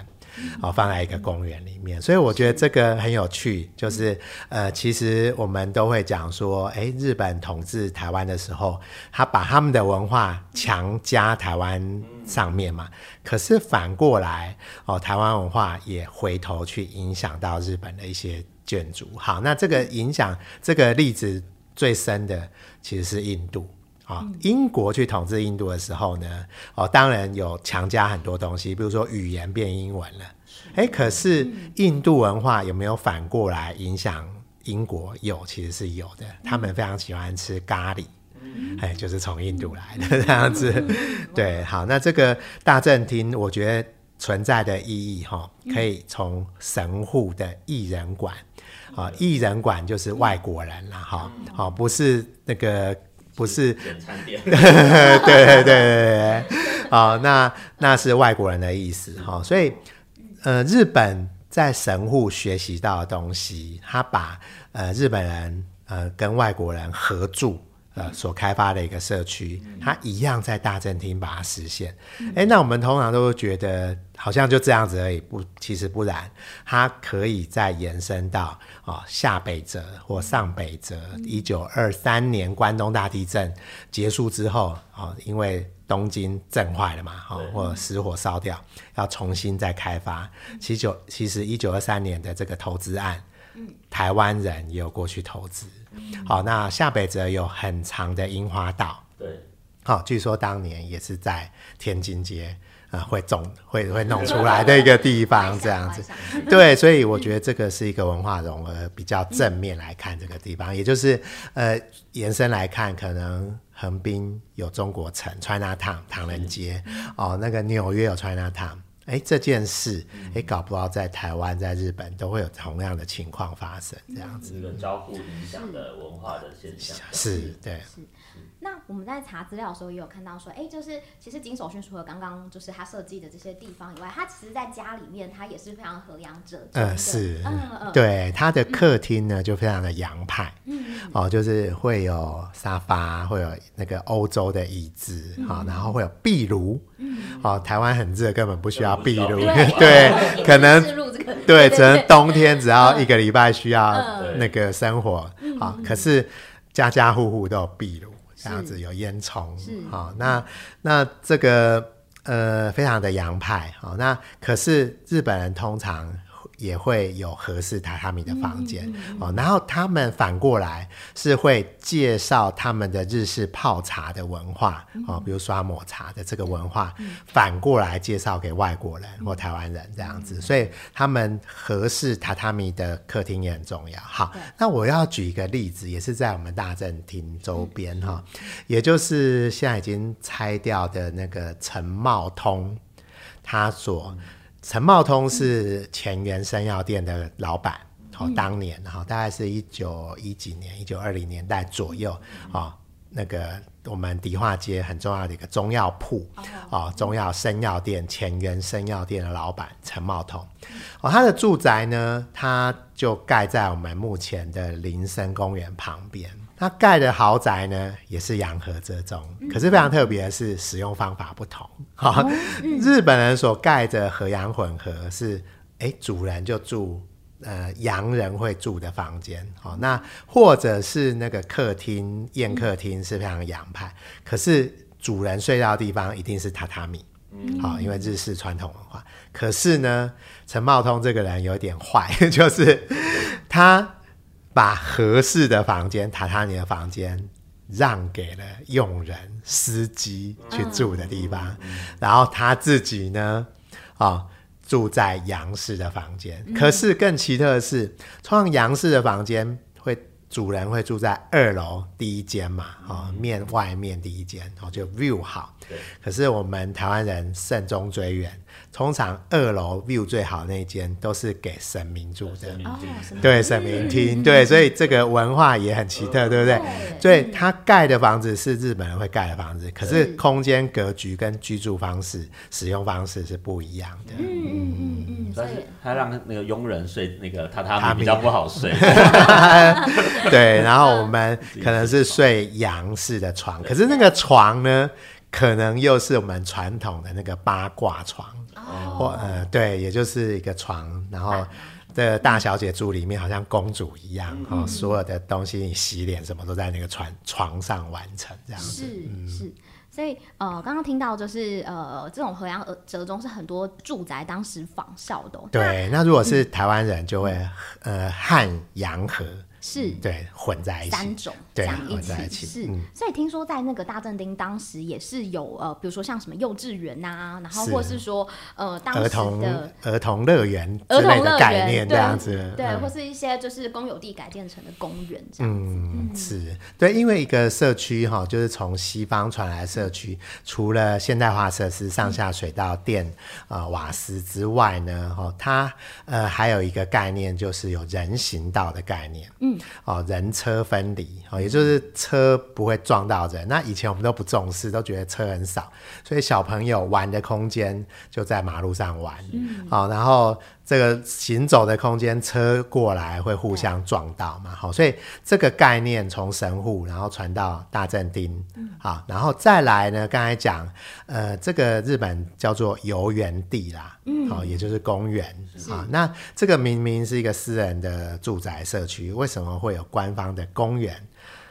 哦，放在一个公园里面，所以我觉得这个很有趣。就是呃，其实我们都会讲说，哎，日本统治台湾的时候，他把他们的文化强加台湾上面嘛。可是反过来，哦，台湾文化也回头去影响到日本的一些建筑。好，那这个影响，这个例子最深的其实是印度。啊、哦，英国去统治印度的时候呢，哦，当然有强加很多东西，比如说语言变英文了。哎，可是印度文化有没有反过来影响英国？有，其实是有的。他们非常喜欢吃咖喱，哎，就是从印度来的 (laughs) 这样子。对，好，那这个大正厅，我觉得存在的意义哈、哦，可以从神户的异人馆啊，异人馆就是外国人了哈，好、哦，不是那个。不是简餐店，对对对对对，哦，那那是外国人的意思哈、哦，所以呃，日本在神户学习到的东西，他把呃日本人呃跟外国人合住。呃，所开发的一个社区，它一样在大正厅把它实现。哎、嗯，那我们通常都觉得好像就这样子而已，不，其实不然，它可以再延伸到哦，下北泽或上北泽。一九二三年关东大地震结束之后，哦，因为东京震坏了嘛，哦，或者失火烧掉，要重新再开发。其实，其实一九二三年的这个投资案，台湾人也有过去投资。好，那下北泽有很长的樱花道，对，好，据说当年也是在天津街啊、呃，会种会会弄出 (laughs) 来的一个地方，这样子，对，所以我觉得这个是一个文化融合比较正面来看这个地方，也就是呃延伸来看，可能横滨有中国城 Chinatown 唐人街，哦，那个纽约有 Chinatown。哎，这件事，哎，搞不好在台湾、在日本都会有同样的情况发生，这样子。一个交互影响的文化的现象，是，对。是。那我们在查资料的时候也有看到说，哎，就是其实金守训除了刚刚就是他设计的这些地方以外，他其实在家里面他也是非常和洋者。嗯，是。嗯嗯。对，他的客厅呢就非常的洋派。嗯。哦，就是会有沙发，会有那个欧洲的椅子，哦，然后会有壁炉。嗯。哦，台湾很热，根本不需要壁炉。(laughs) 对。可能。对，只能冬天只要一个礼拜需要那个生火。好，可是家家户户都有壁炉。这样子有烟囱，好、哦，那那这个呃非常的洋派，好、哦，那可是日本人通常。也会有合适榻榻米的房间、哦，然后他们反过来是会介绍他们的日式泡茶的文化、嗯、哦，比如刷抹茶的这个文化，嗯、反过来介绍给外国人或台湾人这样子，嗯、所以他们合适榻榻米的客厅也很重要。好，那我要举一个例子，也是在我们大正厅周边哈、也就是现在已经拆掉的那个陈茂通，他所。嗯陈茂通是前原生药店的老板，哦，当年哈、哦，大概是一九一几年，一九二零年代左右啊、哦，那个我们迪化街很重要的一个中药铺啊、哦，中药生药店前原生药店的老板陈茂通，哦，他的住宅呢，他就盖在我们目前的林森公园旁边。他盖的豪宅呢，也是洋河折中，可是非常特别的是使用方法不同。哈、嗯，日本人所盖的和洋混合是，哎，主人就住呃洋人会住的房间，好，那或者是那个客厅宴客厅是非常洋派，可是主人睡觉的地方一定是榻榻米，好，因为日式传统文化。可是呢，陈茂通这个人有点坏，(laughs) 就是他。把合适的房间、榻榻米的房间让给了佣人、司机去住的地方，嗯、然后他自己呢，啊、哦，住在杨氏的房间。嗯、可是更奇特的是，创杨氏的房间会主人会住在二楼第一间嘛，哦，面外面第一间，哦，就 view 好。对。可是我们台湾人慎终追远，通常二楼 view 最好那间都是给神明住的。哦，对，神明厅。对，所以这个文化也很奇特，对不对？所以他盖的房子是日本人会盖的房子，可是空间格局跟居住方式、使用方式是不一样的。嗯嗯嗯嗯。所以他让那个佣人睡那个榻榻米比较不好睡。(laughs) 对，然后我们 (laughs) 可能是睡洋式的床，可是那个床呢，可能又是我们传统的那个八卦床，哦、或呃，对，也就是一个床，然后的大小姐住里面，好像公主一样，哦，所有的东西，你洗脸什么都在那个床床上完成，这样子，是、嗯、是。所以呃，刚刚听到就是呃，这种河洋折中是很多住宅当时仿效的、哦。对，那如果是台湾人，就会、嗯、呃汉洋合。是对混在一起，三种对混在一起是，所以听说在那个大正町当时也是有呃，比如说像什么幼稚园呐，然后或是说呃，当时的儿童乐园儿童乐概念这样子，对，或是一些就是公有地改建成的公园这样子，是。对，因为一个社区哈，就是从西方传来的社区，除了现代化设施上下水道、电啊瓦斯之外呢，哈，它呃还有一个概念就是有人行道的概念，嗯。哦，人车分离哦，也就是车不会撞到人。那以前我们都不重视，都觉得车很少，所以小朋友玩的空间就在马路上玩。嗯，好，然后。这个行走的空间，车过来会互相撞到嘛？好，所以这个概念从神户，然后传到大正町，好，然后再来呢？刚才讲，呃，这个日本叫做游园地啦，嗯，好，也就是公园啊。那这个明明是一个私人的住宅社区，为什么会有官方的公园？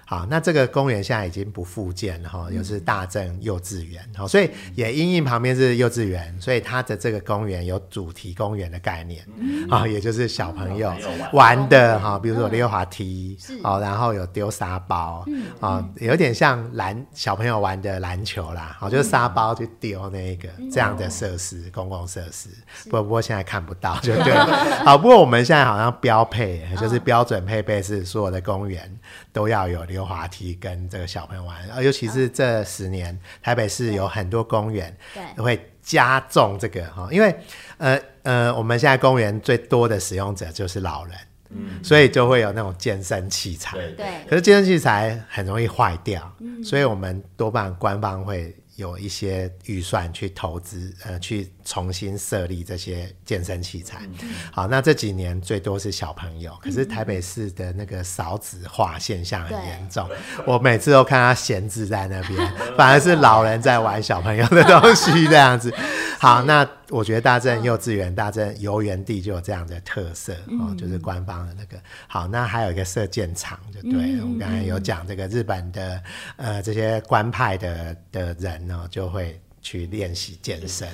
好，那这个公园现在已经不复建了哈，又是大正幼稚园，好，所以也因应旁边是幼稚园，所以它的这个公园有主题公园的概念，啊、嗯，也就是小朋友玩的哈，比如说溜滑梯，好、嗯，然后有丢沙包，啊、嗯，有点像篮小朋友玩的篮球啦，好，就是沙包去丢那个这样的设施，嗯、公共设施，不过不过现在看不到，就 (laughs) 对了，好，不过我们现在好像标配就是标准配备是所有的公园都要有。溜滑梯跟这个小朋友玩，而尤其是这十年，哦、台北市有很多公园都会加重这个哈，因为呃呃，我们现在公园最多的使用者就是老人，嗯，所以就会有那种健身器材，对，可是健身器材很容易坏掉，嗯，所以我们多半官方会。有一些预算去投资，呃，去重新设立这些健身器材。嗯、好，那这几年最多是小朋友，可是台北市的那个少子化现象很严重，我每次都看他闲置在那边，(laughs) 反而是老人在玩小朋友的东西这样子。(laughs) 好，那我觉得大正幼稚园、大正游园地就有这样的特色哦，就是官方的那个。好，那还有一个射箭场，就对了。我们刚才有讲这个日本的呃这些官派的的人呢，就会。去练习健身。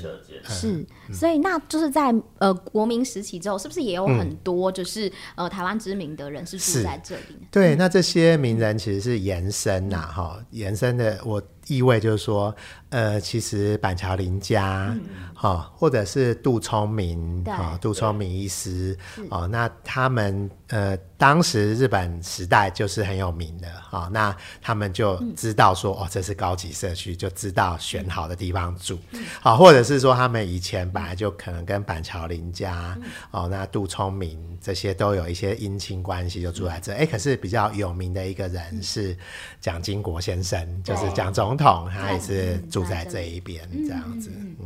是，所以那就是在呃国民时期之后，是不是也有很多就是、嗯、呃台湾知名的人是住在这里？对，那这些名人其实是延伸呐，哈、嗯，延伸的我意味就是说，呃，其实板桥林家，哈、嗯，或者是杜聪明，哈，杜聪明医师，哦，那他们呃。当时日本时代就是很有名的啊、哦，那他们就知道说、嗯、哦，这是高级社区，就知道选好的地方住，好、或者是说他们以前本来就可能跟板桥林家、嗯、哦，那杜聪明这些都有一些姻亲关系，就住在这。哎、嗯，可是比较有名的一个人是蒋经国先生，嗯、就是蒋总统，他也是住在这一边这样子。嗯，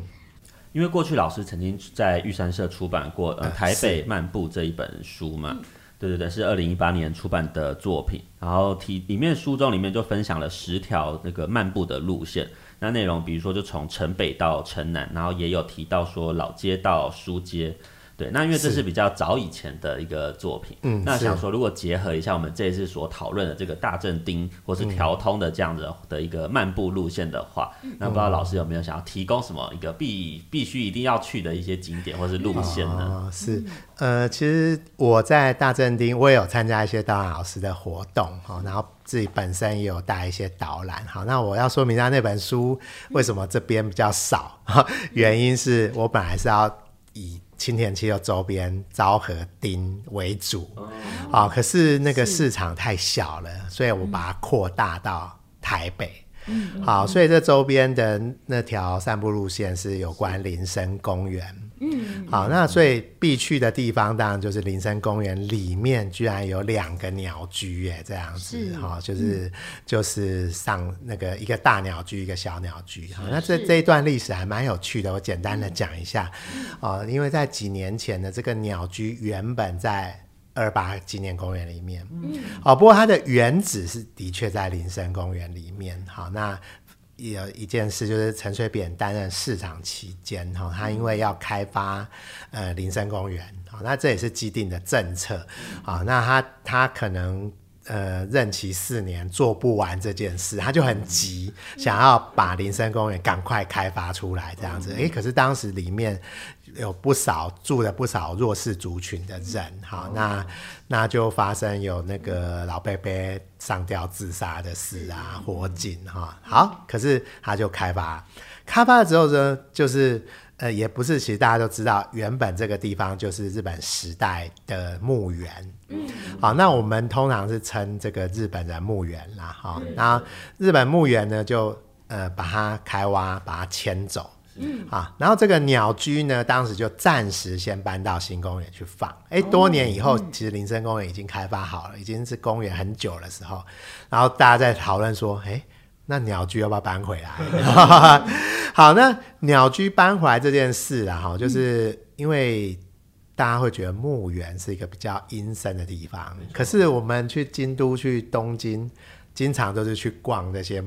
因为过去老师曾经在玉山社出版过《呃台北漫步》这一本书嘛。对对对，是二零一八年出版的作品，然后提里面书中里面就分享了十条那个漫步的路线，那内容比如说就从城北到城南，然后也有提到说老街到书街。对，那因为这是比较早以前的一个作品，嗯，那想说如果结合一下我们这一次所讨论的这个大正町或是调通的这样子的一个漫步路线的话，嗯、那不知道老师有没有想要提供什么一个必必须一定要去的一些景点或是路线呢？哦、是，呃，其实我在大正町我也有参加一些导览老师的活动哈，然后自己本身也有带一些导览。好，那我要说明一下那本书为什么这边比较少，原因是我本来是要以青田区的周边昭和町为主，啊，可是那个市场太小了，所以我把它扩大到台北。嗯，好，所以这周边的那条散步路线是有关林森公园。嗯，好，那所以必去的地方当然就是林森公园里面居然有两个鸟居耶，这样子哈，就是、嗯、就是上那个一个大鸟居，一个小鸟居。好，那这这一段历史还蛮有趣的，我简单的讲一下。哦、嗯，因为在几年前的这个鸟居原本在。二八纪念公园里面，嗯，哦，不过它的原址是的确在林森公园里面。好，那有一件事就是陈水扁担任市长期间，哈，他因为要开发呃林森公园，好，那这也是既定的政策，啊，那他他可能呃任期四年做不完这件事，他就很急，想要把林森公园赶快开发出来，这样子，哎，可是当时里面。有不少住了不少弱势族群的人，好，那那就发生有那个老伯伯上吊自杀的事啊，火警哈，好，可是他就开发，开发了之后呢，就是呃，也不是，其实大家都知道，原本这个地方就是日本时代的墓园，嗯，好，那我们通常是称这个日本人墓园啦，哈，那日本墓园呢，就呃把它开挖，把它迁走。嗯啊，然后这个鸟居呢，当时就暂时先搬到新公园去放。哎，多年以后，其实林森公园已经开发好了，已经是公园很久的时候。然后大家在讨论说，哎，那鸟居要不要搬回来？(laughs) (laughs) 好，那鸟居搬回来这件事啊，哈，就是因为大家会觉得墓园是一个比较阴森的地方，可是我们去京都、去东京。经常都是去逛那些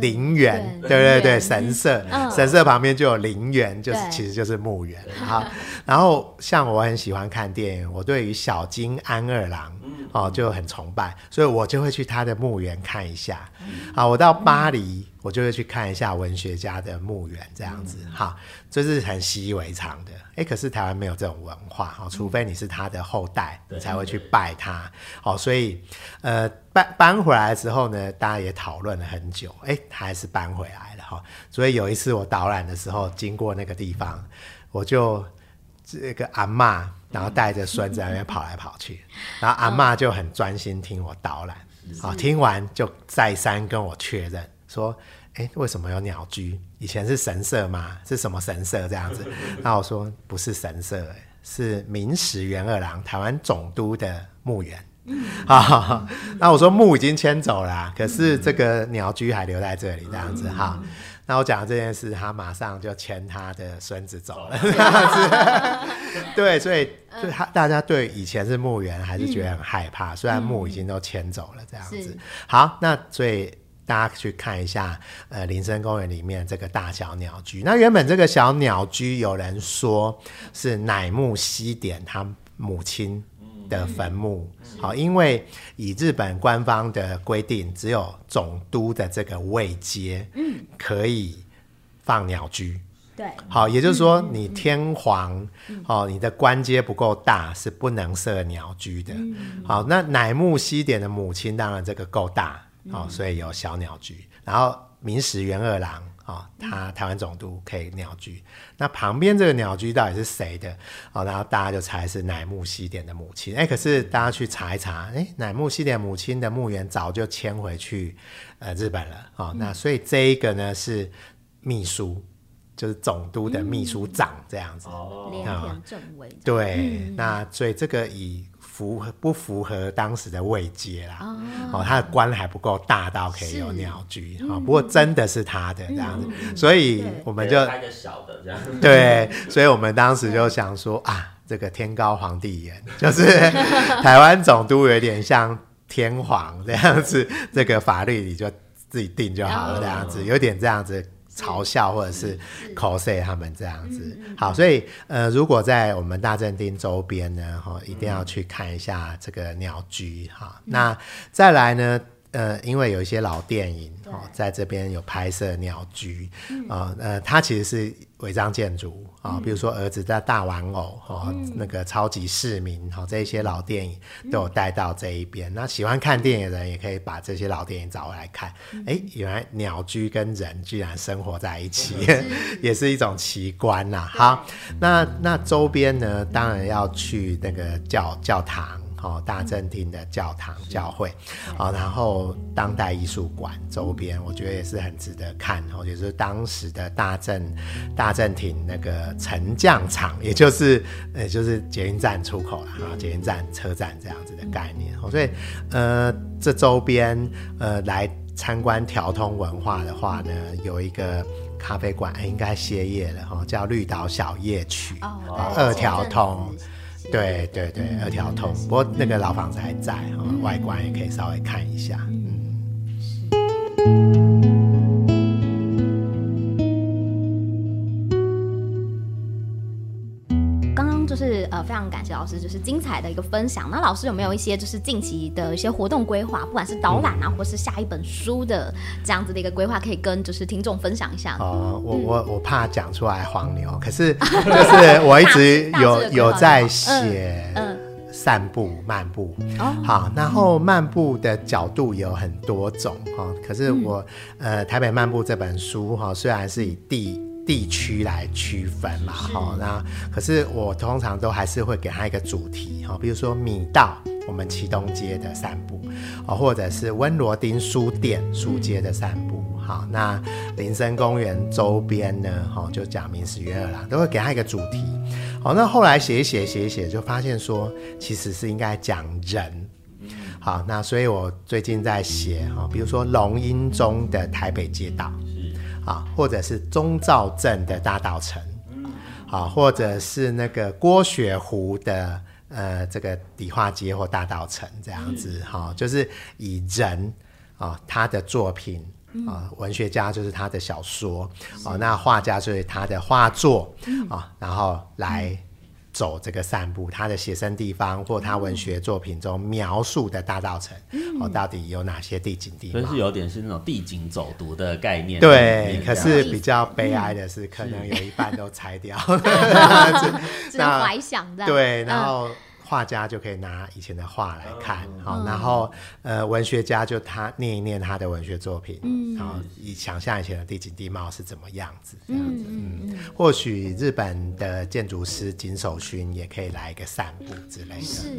陵园，对对对，神社，嗯、神社旁边就有陵园，就是其实就是墓园。(laughs) 好，然后像我很喜欢看电影，我对于小金安二郎哦就很崇拜，所以我就会去他的墓园看一下。好，我到巴黎。我就会去看一下文学家的墓园，这样子哈，这、嗯、是很习以为常的。哎、欸，可是台湾没有这种文化哈，除非你是他的后代，嗯、你才会去拜他。哦，所以呃搬搬回来之后呢，大家也讨论了很久，哎、欸，他还是搬回来了哈。所以有一次我导览的时候经过那个地方，我就这个阿嬷，然后带着孙子在那边跑来跑去，然后阿妈就很专心听我导览，好、哦，听完就再三跟我确认。说，哎、欸，为什么有鸟居？以前是神社吗？是什么神社这样子？那我说不是神社，是明石元二郎台湾总督的墓园。啊，那我说墓已经迁走了、啊，可是这个鸟居还留在这里这样子。哈，那我讲这件事，他马上就牵他的孙子走了这样子。(laughs) 对，所以就他大家对以前是墓园还是觉得很害怕，虽然墓已经都迁走了这样子。好，那所以。大家去看一下，呃，林森公园里面这个大小鸟居。那原本这个小鸟居，有人说是乃木希典他母亲的坟墓。好，因为以日本官方的规定，只有总督的这个位阶，嗯，可以放鸟居。对，好，也就是说，你天皇，哦，你的官阶不够大，是不能设鸟居的。好，那乃木希典的母亲，当然这个够大。哦，所以有小鸟居，然后明石元二郎哦，他台湾总督可以鸟居。那旁边这个鸟居到底是谁的？哦，然后大家就猜是乃木希典的母亲。哎，可是大家去查一查，哎，乃木希典母亲的墓园早就迁回去呃日本了。哦，那所以这一个呢是秘书，就是总督的秘书长这样子。哦，正伟。对，嗯、那所以这个以。符合不符合当时的位阶啦？哦，哦，他的官还不够大到可以有鸟居啊，哦。不过真的是他的这样子，嗯，所以我们就开个小的这样。对，所以我们当时就想说啊，这个天高皇帝远，(laughs) 就是 (laughs) 台湾总督有点像天皇这样子，这个法律你就自己定就好了这样子，有点这样子。嘲笑或者是 cos 他们这样子，好，所以呃，如果在我们大正町周边呢，哈，一定要去看一下这个鸟居哈。那再来呢，呃，因为有一些老电影哦，在这边有拍摄鸟居啊，呃，它其实是违章建筑啊，比如说儿子的大玩偶哦，那个超级市民哦，这一些老电影都有带到这一边。那喜欢看电影的人也可以把这些老电影找回来看。哎，原来鸟居跟人居然生活在一起，(laughs) 也是一种奇观呐。好，那那周边呢，当然要去那个教教堂。哦，大正厅的教堂、教会，啊，然后当代艺术馆周边，我觉得也是很值得看。哦，就是当时的大正大正厅那个沉降场，也就是呃，就是捷运站出口了啊，捷运站车站这样子的概念。哦，所以呃，这周边呃来参观调通文化的话呢，有一个咖啡馆应该歇业了哈，叫绿岛小夜曲，哦，二条通。对对对，二条通，不过那个老房子还在，嗯、外观也可以稍微看一下。嗯。呃，非常感谢老师，就是精彩的一个分享。那老师有没有一些就是近期的一些活动规划，不管是导览啊，嗯、或是下一本书的这样子的一个规划，可以跟就是听众分享一下？哦、呃，我我我怕讲出来黄牛，可是就是我一直有有在写，嗯，散步漫步，哦、嗯，好，然后漫步的角度有很多种哈，可是我、嗯、呃台北漫步这本书哈，虽然是以地地区来区分嘛，哈，那可是我通常都还是会给他一个主题，哈，比如说米道，我们启东街的散步，哦，或者是温罗丁书店书街的散步，好，那林森公园周边呢，哈，就讲明史月二郎，都会给他一个主题，好，那后来写一写写一写，就发现说其实是应该讲人，好，那所以我最近在写，哈，比如说龙瑛宗的台北街道。啊，或者是中兆镇的大稻埕，好，或者是那个郭雪湖的呃这个迪化街或大道城这样子，哈，就是以人啊他的作品啊，文学家就是他的小说，哦，那画家就是他的画作啊，然后来。走这个散步，他的写生地方或他文学作品中描述的大稻埕，哦、嗯，到底有哪些地景地貌？所以是有点是那种地景走读的概念。对，可是比较悲哀的是，可能有一半都拆掉，(laughs) 只能怀想的。对，然后。画家就可以拿以前的画来看，好，然后呃，文学家就他念一念他的文学作品，嗯，然后以想象以前的地景地貌是怎么样子，这样子，嗯，或许日本的建筑师井守勋也可以来一个散步之类的，是，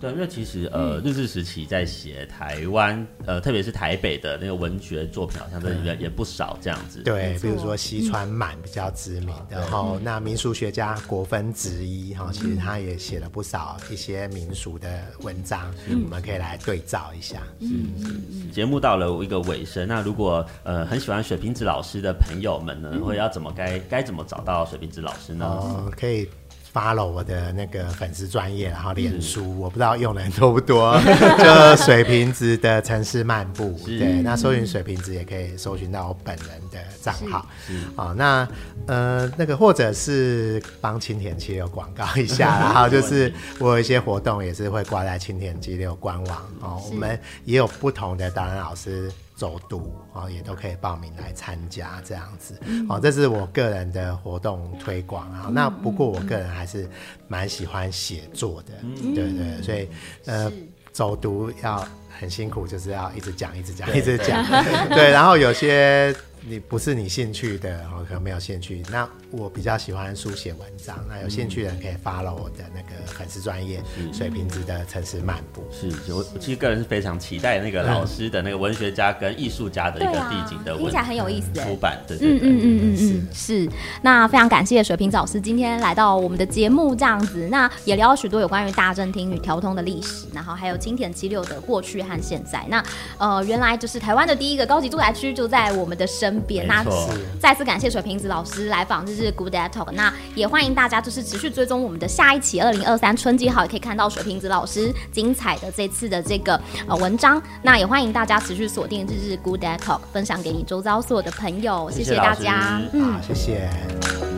对，因为其实呃，日治时期在写台湾，呃，特别是台北的那个文学作品，好像真的也不少这样子，对，比如说西川满比较知名，然后那民俗学家国分直一哈，其实他也写了不少。一些民俗的文章，嗯、我们可以来对照一下。嗯嗯，节目到了一个尾声，那如果呃很喜欢水瓶子老师的朋友们呢，会要怎么该该怎么找到水瓶子老师呢？哦，可以。Follow 我的那个粉丝专业，然后脸书，嗯、我不知道用的人多不多，(laughs) 就水瓶子的城市漫步，是。对，那搜寻水瓶子也可以搜寻到我本人的账号，啊，那呃那个或者是帮青田七六广告一下，(laughs) 然后就是我有一些活动也是会挂在青田七六官网哦，我们也有不同的导演老师。走读啊，也都可以报名来参加这样子，好，这是我个人的活动推广啊。那不过我个人还是蛮喜欢写作的，对对，所以呃，走读要很辛苦，就是要一直讲，一直讲，一直讲，(laughs) 对，然后有些。你不是你兴趣的，我可能没有兴趣。那我比较喜欢书写文章，那有兴趣的人可以 follow 我的那个粉丝专业水平值的城市漫步。是，我其实个人是非常期待那个老师的那个文学家跟艺术家的一个地景的文，听起来很有意思。出版，对对对，嗯嗯嗯嗯嗯，是。那非常感谢水平老师今天来到我们的节目，这样子，那也聊了许多有关于大正厅与调通的历史，然后还有青田七六的过去和现在。那呃，原来就是台湾的第一个高级住宅区就在我们的身。那再次感谢水瓶子老师来访日日 Good Day Talk。那也欢迎大家就是持续追踪我们的下一期二零二三春季号，也可以看到水瓶子老师精彩的这次的这个呃文章。那也欢迎大家持续锁定日日 Good Day Talk，分享给你周遭所有的朋友。谢谢大家，嗯，谢谢。